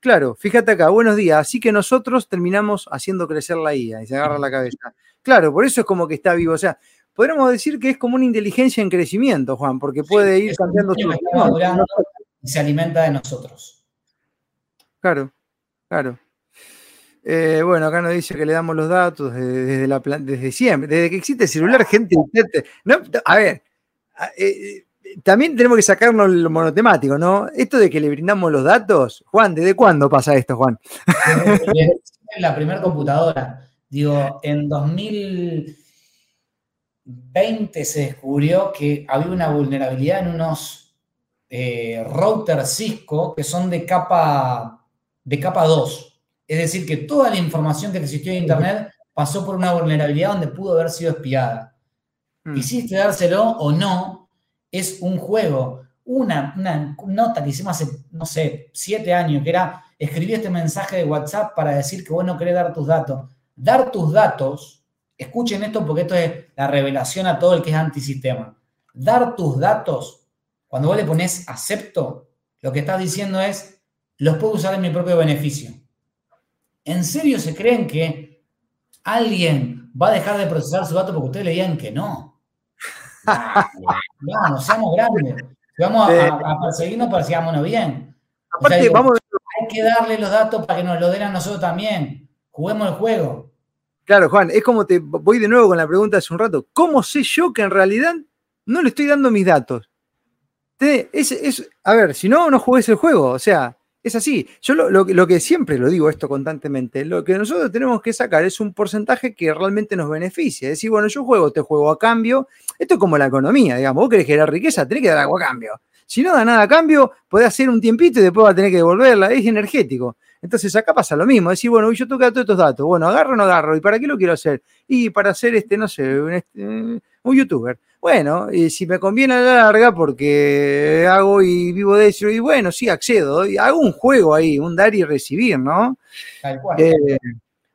S2: Claro, fíjate acá, buenos días. Así que nosotros terminamos haciendo crecer la IA y se agarra la cabeza. Claro, por eso es como que está vivo. O sea, podríamos decir que es como una inteligencia en crecimiento, Juan, porque puede ir cambiando su.
S3: Y se alimenta de nosotros.
S2: Claro, claro. Eh, bueno, acá nos dice que le damos los datos desde, la, desde siempre, desde que existe el celular, gente. a ver, eh, también tenemos que sacarnos lo monotemático, ¿no? Esto de que le brindamos los datos, Juan, ¿desde cuándo pasa esto, Juan?
S3: En la primera computadora. Digo, en 2020 se descubrió que había una vulnerabilidad en unos eh, routers Cisco que son de capa, de capa 2. Es decir, que toda la información que existió en Internet pasó por una vulnerabilidad donde pudo haber sido espiada. Mm. Quisiste dárselo o no, es un juego. Una, nota que hicimos hace, no sé, siete años, que era, escribí este mensaje de WhatsApp para decir que vos no querés dar tus datos. Dar tus datos, escuchen esto porque esto es la revelación a todo el que es antisistema. Dar tus datos, cuando vos le pones acepto, lo que estás diciendo es, los puedo usar en mi propio beneficio. ¿En serio se creen que alguien va a dejar de procesar su dato porque ustedes le digan que no? [laughs] no, seamos grandes. vamos a, perseguirnos, persigámonos bien. Aparte, vamos Hay que darle los datos para que nos lo den a nosotros también. Juguemos el juego.
S2: Claro, Juan, es como te voy de nuevo con la pregunta hace un rato. ¿Cómo sé yo que en realidad no le estoy dando mis datos? A ver, si no, no jugues el juego. O sea, es así. Yo lo, que siempre lo digo esto constantemente, lo que nosotros tenemos que sacar es un porcentaje que realmente nos beneficie. Es decir, bueno, yo juego, te juego a cambio. Esto es como la economía, digamos. Vos querés generar riqueza, tenés que dar algo a cambio. Si no da nada a cambio, podés hacer un tiempito y después va a tener que devolverla. Es energético. Entonces acá pasa lo mismo. Decir, bueno, yo tengo todos estos datos. Bueno, agarro o no agarro. ¿Y para qué lo quiero hacer? Y para hacer este, no sé, un, este, un youtuber. Bueno, y si me conviene a la larga, porque hago y vivo de eso, y bueno, sí, accedo, y hago un juego ahí, un dar y recibir, ¿no? Tal cual. Eh,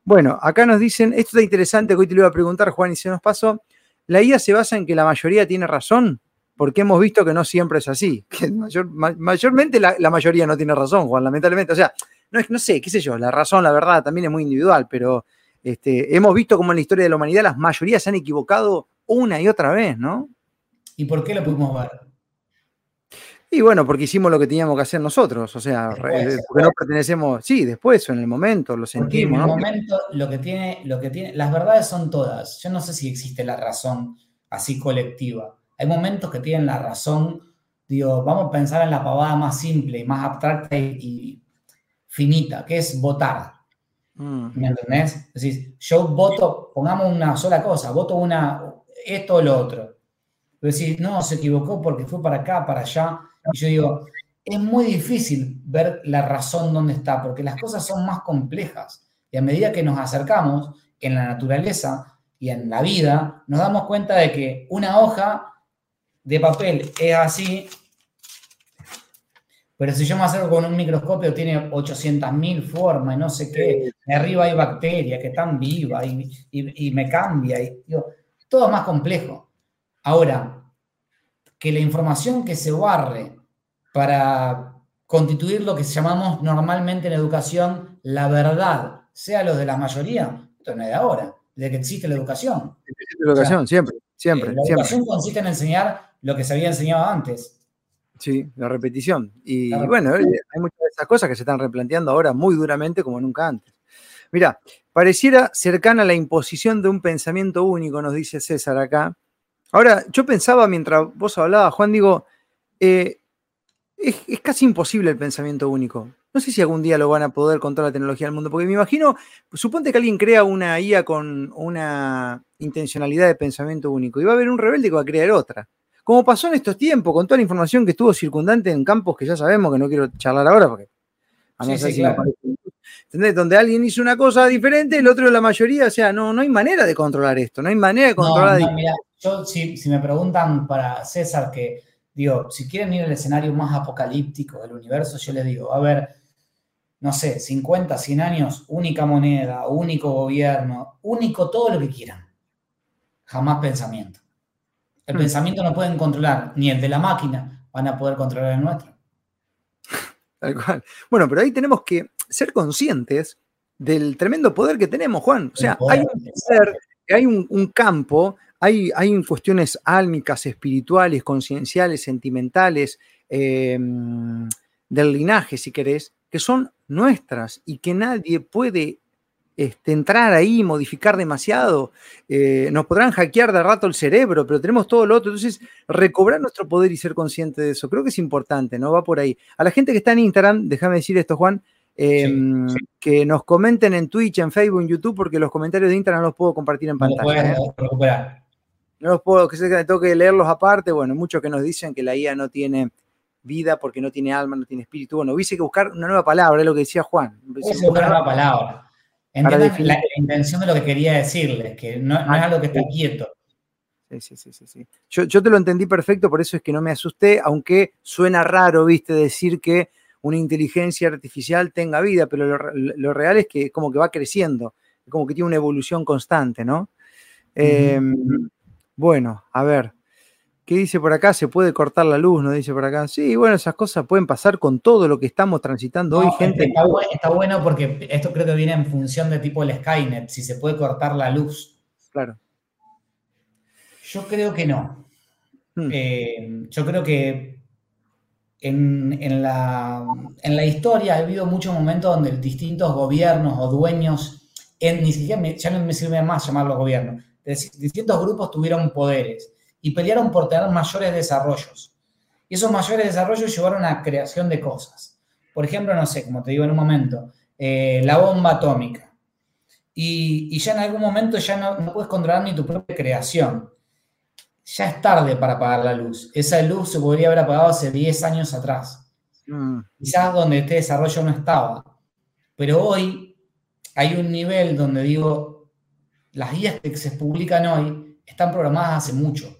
S2: bueno, acá nos dicen, esto está interesante, que hoy te lo iba a preguntar, Juan, y se nos pasó. La IA se basa en que la mayoría tiene razón, porque hemos visto que no siempre es así. Que mayormente la, mayoría no tiene razón, Juan, lamentablemente. O sea, no, no sé, qué sé yo, la razón, la verdad, también es muy individual, pero este, hemos visto como en la historia de la humanidad las mayorías se han equivocado una y otra vez, ¿no?
S3: ¿Y por qué lo pudimos ver?
S2: Y bueno, porque hicimos lo que teníamos que hacer nosotros, o sea, porque no pertenecemos, sí, después o en el momento, lo sentimos.
S3: en el momento lo que tiene, lo que tiene, las verdades son todas. Yo no sé si existe la razón así colectiva. Hay momentos que tienen la razón, digo, vamos a pensar en la pavada más simple y más abstracta y, finita, que es votar. Mm. ¿Me entendés? Es decir, yo voto, pongamos una sola cosa, voto una, esto o lo otro. Decir, no, se equivocó porque fue para acá, para allá. Y yo digo, es muy difícil ver la razón dónde está, porque las cosas son más complejas. Y a medida que nos acercamos en la naturaleza y en la vida, nos damos cuenta de que una hoja de papel es así, pero si yo me acerco con un microscopio, tiene 800.000 formas y no sé qué. arriba hay bacterias que están vivas y, me cambia. Y, digo, todo más complejo. Ahora, que la información que se barre para constituir lo que llamamos normalmente en educación la verdad, sea lo de la mayoría, esto no es de ahora, de que existe la educación.
S2: Existe la educación, siempre, siempre.
S3: La educación consiste en enseñar lo que se había enseñado antes.
S2: Sí, la repetición. Y bueno, hay muchas de esas cosas que se están replanteando ahora muy duramente como nunca antes. Mira, pareciera cercana la imposición de un pensamiento único, nos dice César acá. Ahora, yo pensaba mientras vos hablabas, Juan, digo, eh, es, casi imposible el pensamiento único. No sé si algún día lo van a poder con toda la tecnología del mundo, porque me imagino, suponte que alguien crea una IA con una intencionalidad de pensamiento único y va a haber un rebelde que va a crear otra. Como pasó en estos tiempos, con toda la información que estuvo circundante en campos que ya sabemos que no quiero charlar ahora porque a mí sí, ¿entendés? Donde alguien hizo una cosa diferente, el otro la mayoría, o sea, no, no hay manera de controlar esto, no hay manera de controlar.
S3: No, mira, yo si, si me preguntan para César que, digo, si quieren ir al escenario más apocalíptico del universo, yo les digo, a ver, no sé, 50, 100 años, única moneda, único gobierno, único todo lo que quieran. Jamás pensamiento. El
S2: Hmm.
S3: pensamiento no pueden controlar, ni el de la máquina van a poder controlar el nuestro.
S2: Tal cual. Bueno, pero ahí tenemos que ser conscientes del tremendo poder que tenemos, Juan. O sea, hay un poder, hay un, un campo, hay, hay cuestiones álmicas, espirituales, concienciales, sentimentales, eh, del linaje, si querés, que son nuestras y que nadie puede este, entrar ahí, modificar demasiado. Eh, nos podrán hackear de rato el cerebro, pero tenemos todo lo otro. Entonces, recobrar nuestro poder y ser consciente de eso, creo que es importante, ¿no? Va por ahí. A la gente que está en Instagram, déjame decir esto, Juan, eh,
S3: Sí, sí.
S2: que nos comenten en Twitch, en Facebook, en YouTube, porque los comentarios de Instagram no los puedo compartir en
S3: No
S2: pantalla. ¿eh? No los puedo, que se que tengo que leerlos aparte. Bueno, muchos que nos dicen que la IA no tiene vida porque no tiene alma, no tiene espíritu. Bueno, hubiese que buscar una nueva palabra, es lo que decía Juan.
S3: Es buscar una palabra. Entiendan la, la intención de lo que quería decirles, que no, no es algo que está quieto.
S2: Sí, sí, sí, sí, sí. Yo, yo te lo entendí perfecto, por eso es que no me asusté, aunque suena raro, viste, decir que una inteligencia artificial tenga vida, pero lo, re- lo real es que como que va creciendo, como que tiene una evolución constante, ¿no? Eh, bueno, a ver, ¿qué dice por acá? ¿Se puede cortar la luz? ¿No dice por acá? Sí, bueno, esas cosas pueden pasar con todo lo que estamos transitando hoy, gente.
S3: Está, bu- está bueno porque esto creo que viene en función de tipo el Skynet, si se puede cortar la luz.
S2: Claro.
S3: Yo creo que no.
S2: Hmm.
S3: Eh, yo creo que en, en la, en la historia ha habido muchos momentos donde distintos gobiernos o dueños, en, ni siquiera me- ya no me sirve más llamarlos gobiernos, dis- distintos grupos tuvieron poderes y pelearon por tener mayores desarrollos. Y esos mayores desarrollos llevaron a creación de cosas. Por ejemplo, no sé, como te digo en un momento, eh, la bomba atómica. Y, y ya en algún momento ya no, no puedes controlar ni tu propia creación ya es tarde para apagar la luz. Esa luz se podría haber apagado hace 10 años atrás.
S2: Mm,
S3: Quizás donde este desarrollo no estaba. Pero hoy hay un nivel donde digo, las guías que se publican hoy están programadas hace mucho.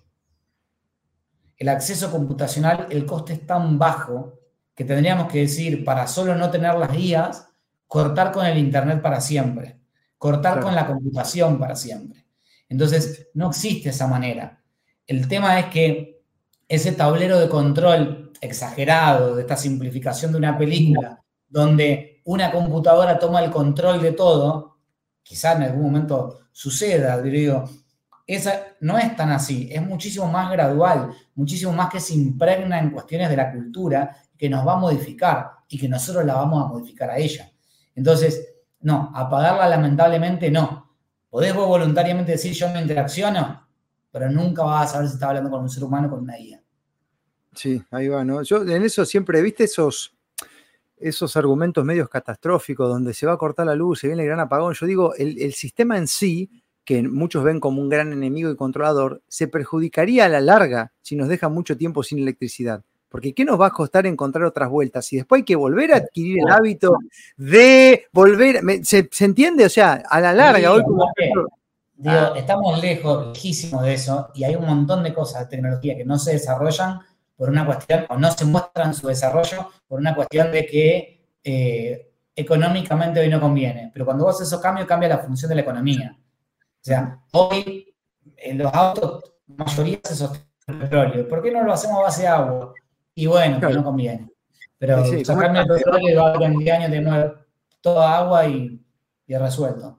S3: El acceso computacional, el coste es tan bajo que tendríamos que decir, para solo no tener las guías, cortar con el Internet para siempre, cortar
S2: Claro.
S3: con la computación para siempre. Entonces, no existe esa manera. El tema es que ese tablero de control exagerado de esta simplificación de una película, donde una computadora toma el control de todo, quizá en algún momento suceda, digo, esa no es tan así, es muchísimo más gradual, muchísimo más que se impregna en cuestiones de la cultura, que nos va a modificar y que nosotros la vamos a modificar a ella. Entonces, no, apagarla lamentablemente no. Podés vos voluntariamente decir yo no interacciono, pero nunca vas a saber si estás hablando con un ser humano con una guía.
S2: Sí, ahí va, ¿no? Yo en eso siempre, ¿viste esos, esos argumentos medios catastróficos donde se va a cortar la luz, se viene el gran apagón? Yo digo, el, el sistema en sí, que muchos ven como un gran enemigo y controlador, se perjudicaría a la larga si nos deja mucho tiempo sin electricidad. Porque ¿qué nos va a costar encontrar otras vueltas? Y después hay que volver a adquirir el hábito de volver, ¿se, se entiende? O sea, a la larga,
S3: Sí,
S2: hoy como-
S3: Digo, estamos lejos, lejísimos de eso, y hay un montón de cosas de tecnología que no se desarrollan por una cuestión, o no se muestran su desarrollo por una cuestión de que eh, económicamente hoy no conviene. Pero cuando vos haces esos cambios, cambia la función de la economía. O sea, hoy en los autos, la mayoría se sostiene el petróleo. ¿Por qué no lo hacemos a base de agua? Y bueno,
S2: Claro.
S3: no conviene. Pero
S2: Sí, sí,
S3: sacarme el
S2: ¿cómo-
S3: petróleo y va a 20 años tenemos toda agua y, y resuelto.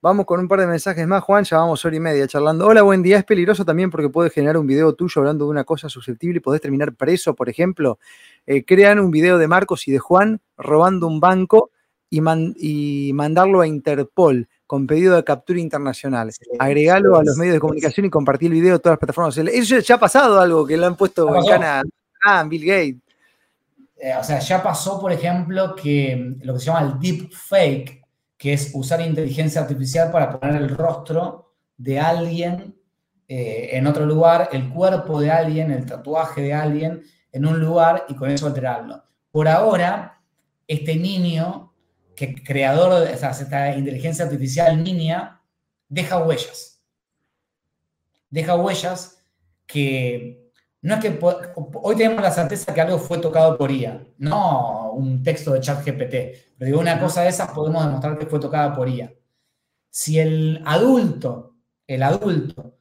S2: Vamos con un par de mensajes más, Juan. Ya vamos hora y media charlando. Hola, buen día. Es peligroso también porque puedes generar un video tuyo hablando de una cosa susceptible y podés terminar preso, por ejemplo. Eh, crean un video de Marcos y de Juan robando un banco y, man- y mandarlo a Interpol con pedido de captura internacional. Agregalo a los medios de comunicación y compartir el video a todas las plataformas. Eso ya ha pasado algo que lo han puesto en
S3: pasó.
S2: cana ah, Bill Gates.
S3: Eh, o sea, ya pasó, por ejemplo, que lo que se llama el deep fake, que es usar inteligencia artificial para poner el rostro de alguien eh, en otro lugar, el cuerpo de alguien, el tatuaje de alguien en un lugar y con eso alterarlo. Por ahora, este niño que creador, de esta inteligencia artificial niña, deja huellas. Deja huellas que no es que hoy tenemos la certeza que algo fue tocado por IA, no un texto de chat GPT, pero digo, una cosa de esas podemos demostrar que fue tocada por IA. Si el adulto, el adulto,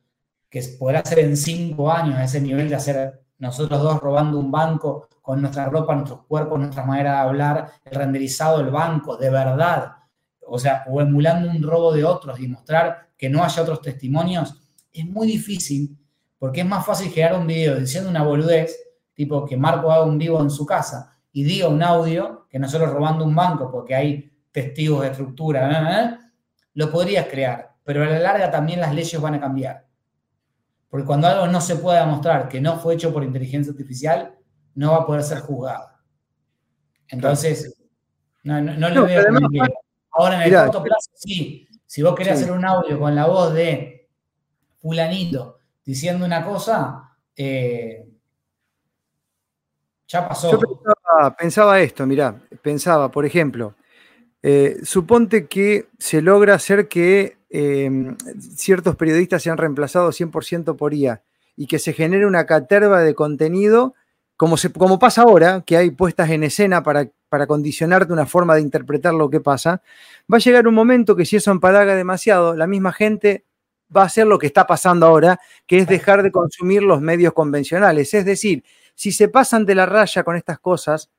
S3: que podrá ser en cinco años a ese nivel de hacer nosotros dos robando un banco con nuestra ropa, nuestros cuerpos, nuestra manera de hablar, el renderizado del banco, de verdad, o sea, o emulando un robo de otros y mostrar que no haya otros testimonios, es muy difícil porque es más fácil crear un video diciendo una boludez, tipo que Marco haga un vivo en su casa y diga un audio, que nosotros robando un banco porque hay testigos de estructura, ¿eh? lo podrías crear, pero a la larga también las leyes van a cambiar. Porque cuando algo no se puede demostrar que no fue hecho por inteligencia artificial, no va a poder ser juzgado. Entonces, no, le veo Ahora, en el corto plazo, sí. Si vos querés hacer un audio con la voz de fulanito diciendo una cosa, eh, ya pasó.
S2: Yo pensaba, esto, mirá, pensaba, por ejemplo, eh, suponte que se logra hacer que Em, ciertos periodistas se han reemplazado 100% por IA y que se genere una caterva de contenido, como, se, como pasa ahora, que hay puestas en escena para, para condicionarte una forma de interpretar lo que pasa, va a llegar un momento que si eso empalaga demasiado, la misma gente va a hacer lo que está pasando ahora, que es dejar de consumir los medios convencionales. Es decir, si se pasan de la raya con estas cosas,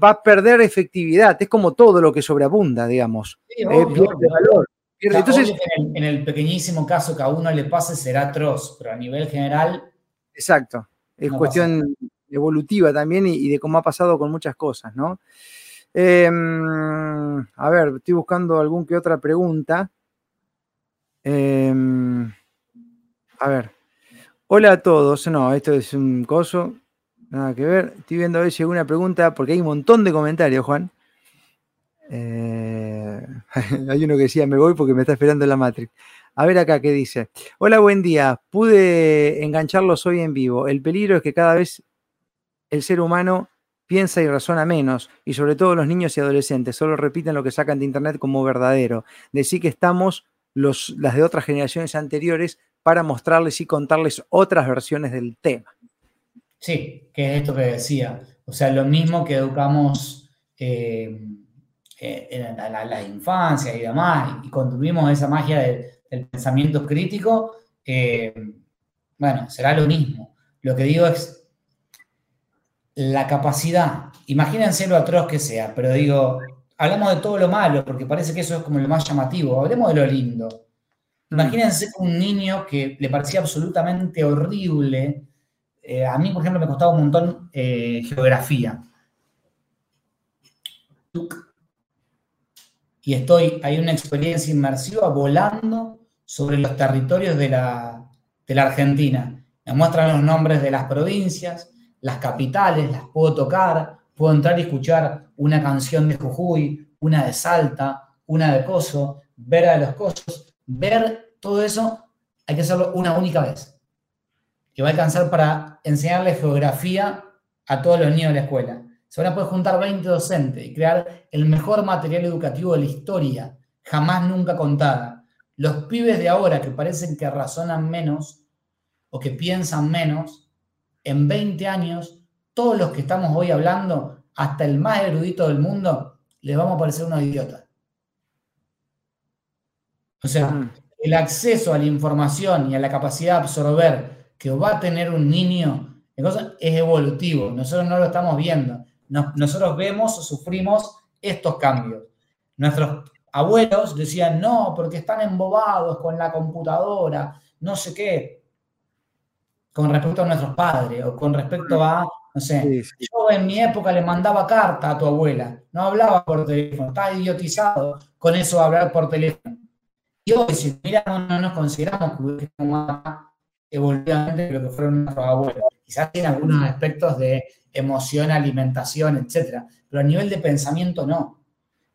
S2: va a perder efectividad. Es como todo lo que sobreabunda, digamos.
S3: Sí, valor. Entonces, en el, pequeñísimo caso que a uno le pase será atroz, pero a nivel general.
S2: Exacto. Es cuestión evolutiva también y, de cómo ha pasado con muchas cosas, ¿no? Em, a ver, estoy buscando algún que otra pregunta. Em, a ver. Hola a todos. No, esto es un coso. Nada que ver. Estoy viendo a ver si alguna pregunta, porque hay un montón de comentarios, Juan. Eh, [laughs] hay uno que decía, me voy porque me está esperando la Matrix. A ver acá qué dice. Hola, buen día. Pude engancharlos hoy en vivo. El peligro es que cada vez el ser humano piensa y razona menos, y sobre todo los niños y adolescentes solo repiten lo que sacan de internet como verdadero. Decir que estamos los, las de otras generaciones anteriores para mostrarles y contarles otras versiones del tema.
S3: Sí, que es esto que decía. O sea, lo mismo que educamos eh, eh, en la, infancia y demás, y construimos esa magia del, pensamiento crítico, eh, bueno, será lo mismo. Lo que digo es la capacidad, imagínense lo atroz que sea, pero digo, hablamos de todo lo malo, porque parece que eso es como lo más llamativo, hablemos de lo lindo. Mm. Imagínense un niño que le parecía absolutamente horrible. Eh, a mí, por ejemplo, me costaba un montón geografía y estoy, hay una experiencia inmersiva volando sobre los territorios de la, Argentina. Me muestran los nombres de las provincias, las capitales, las puedo tocar, puedo entrar y escuchar una canción de Jujuy, una de Salta, una de Coso, ver a los Cosos, ver todo eso, hay que hacerlo una única vez. Y va a alcanzar para enseñarle geografía a todos los niños de la escuela. Se van a poder juntar 20 docentes y crear el mejor material educativo de la historia, jamás nunca contada. Los pibes de ahora que parecen que razonan menos o que piensan menos, en 20 años, todos los que estamos hoy hablando, hasta el más erudito del mundo, les vamos a parecer unos idiotas. O sea, el acceso a la información y a la capacidad de absorber que va a tener un niño es evolutivo. Nosotros no lo estamos viendo nosotros vemos, sufrimos estos cambios. Nuestros abuelos decían, no, porque están embobados con la computadora, no sé qué, con respecto a nuestros padres o con respecto a, no sé, yo en mi época le mandaba carta a tu abuela, no hablaba por teléfono, estaba idiotizado con eso de hablar por teléfono. Y hoy, si mira, no, nos consideramos que evolutivamente lo que fueron nuestros abuelos. Quizás tiene algunos aspectos de emoción, alimentación, etcétera, pero a nivel de pensamiento no.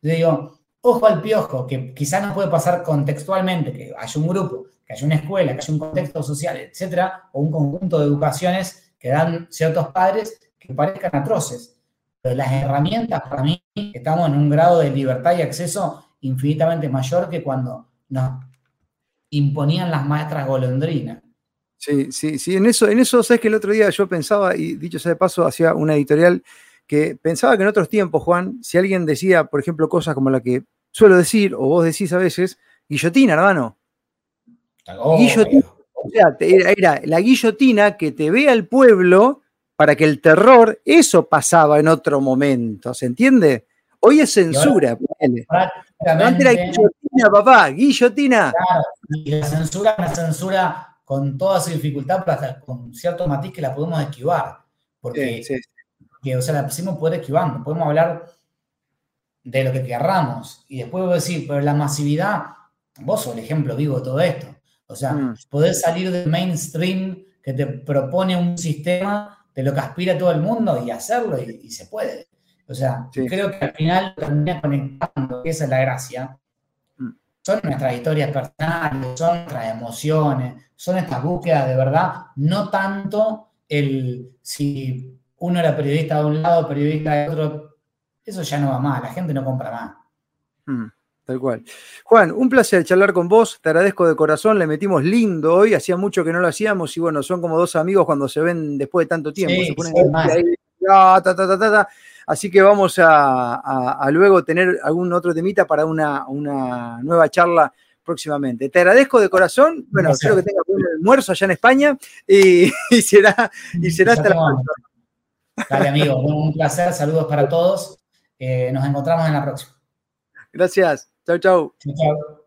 S3: Yo digo, ojo al piojo, que quizás no puede pasar contextualmente, que haya un grupo, que haya una escuela, que haya un contexto social, etcétera, o un conjunto de educaciones que dan ciertos padres que parezcan atroces. las herramientas para mí estamos en un grado de libertad y acceso infinitamente mayor que cuando nos imponían las maestras golondrinas.
S2: Sí, sí, sí, en eso, en eso, sabes que el otro día yo pensaba, y dicho sea de paso, hacía una editorial que pensaba que en otros tiempos, Juan, si alguien decía, por ejemplo, cosas como la que suelo decir, o vos decís a veces, guillotina, hermano. guillotina. O sea, era, la guillotina que te vea el pueblo para que el terror, eso pasaba en otro momento, ¿se entiende? Hoy es censura. Antes era guillotina, papá, guillotina.
S3: Claro, y la censura una censura con toda su dificultad, pero con cierto matiz que la podemos esquivar. Porque, o sea, la pusimos poder esquivando. Podemos hablar de lo que querramos. Y después voy a decir, pero la masividad, vos sos el ejemplo vivo de todo esto. O sea, mm. poder salir del mainstream que te propone un sistema de lo que aspira todo el mundo y hacerlo y, se puede. O sea, creo que al final termina conectando, que esa es la gracia. Son nuestras historias personales, son nuestras emociones, son estas búsquedas de verdad, no tanto el si uno era periodista de un lado, periodista de otro, eso ya no va más, la gente no compra más.
S2: Mm, tal cual. Juan, un placer charlar con vos, te agradezco de corazón, le metimos lindo hoy, hacía mucho que no lo hacíamos y bueno, son como dos amigos cuando se ven después de tanto tiempo. Así que vamos a, luego tener algún otro temita para una, nueva charla próximamente. Te agradezco de corazón. Bueno, espero que tengas un almuerzo allá en España y, será, y será hasta la próxima.
S3: Dale, amigo, un placer. Saludos para todos. Eh, nos encontramos en la próxima.
S2: Gracias. Chao, chao. Chao, chao.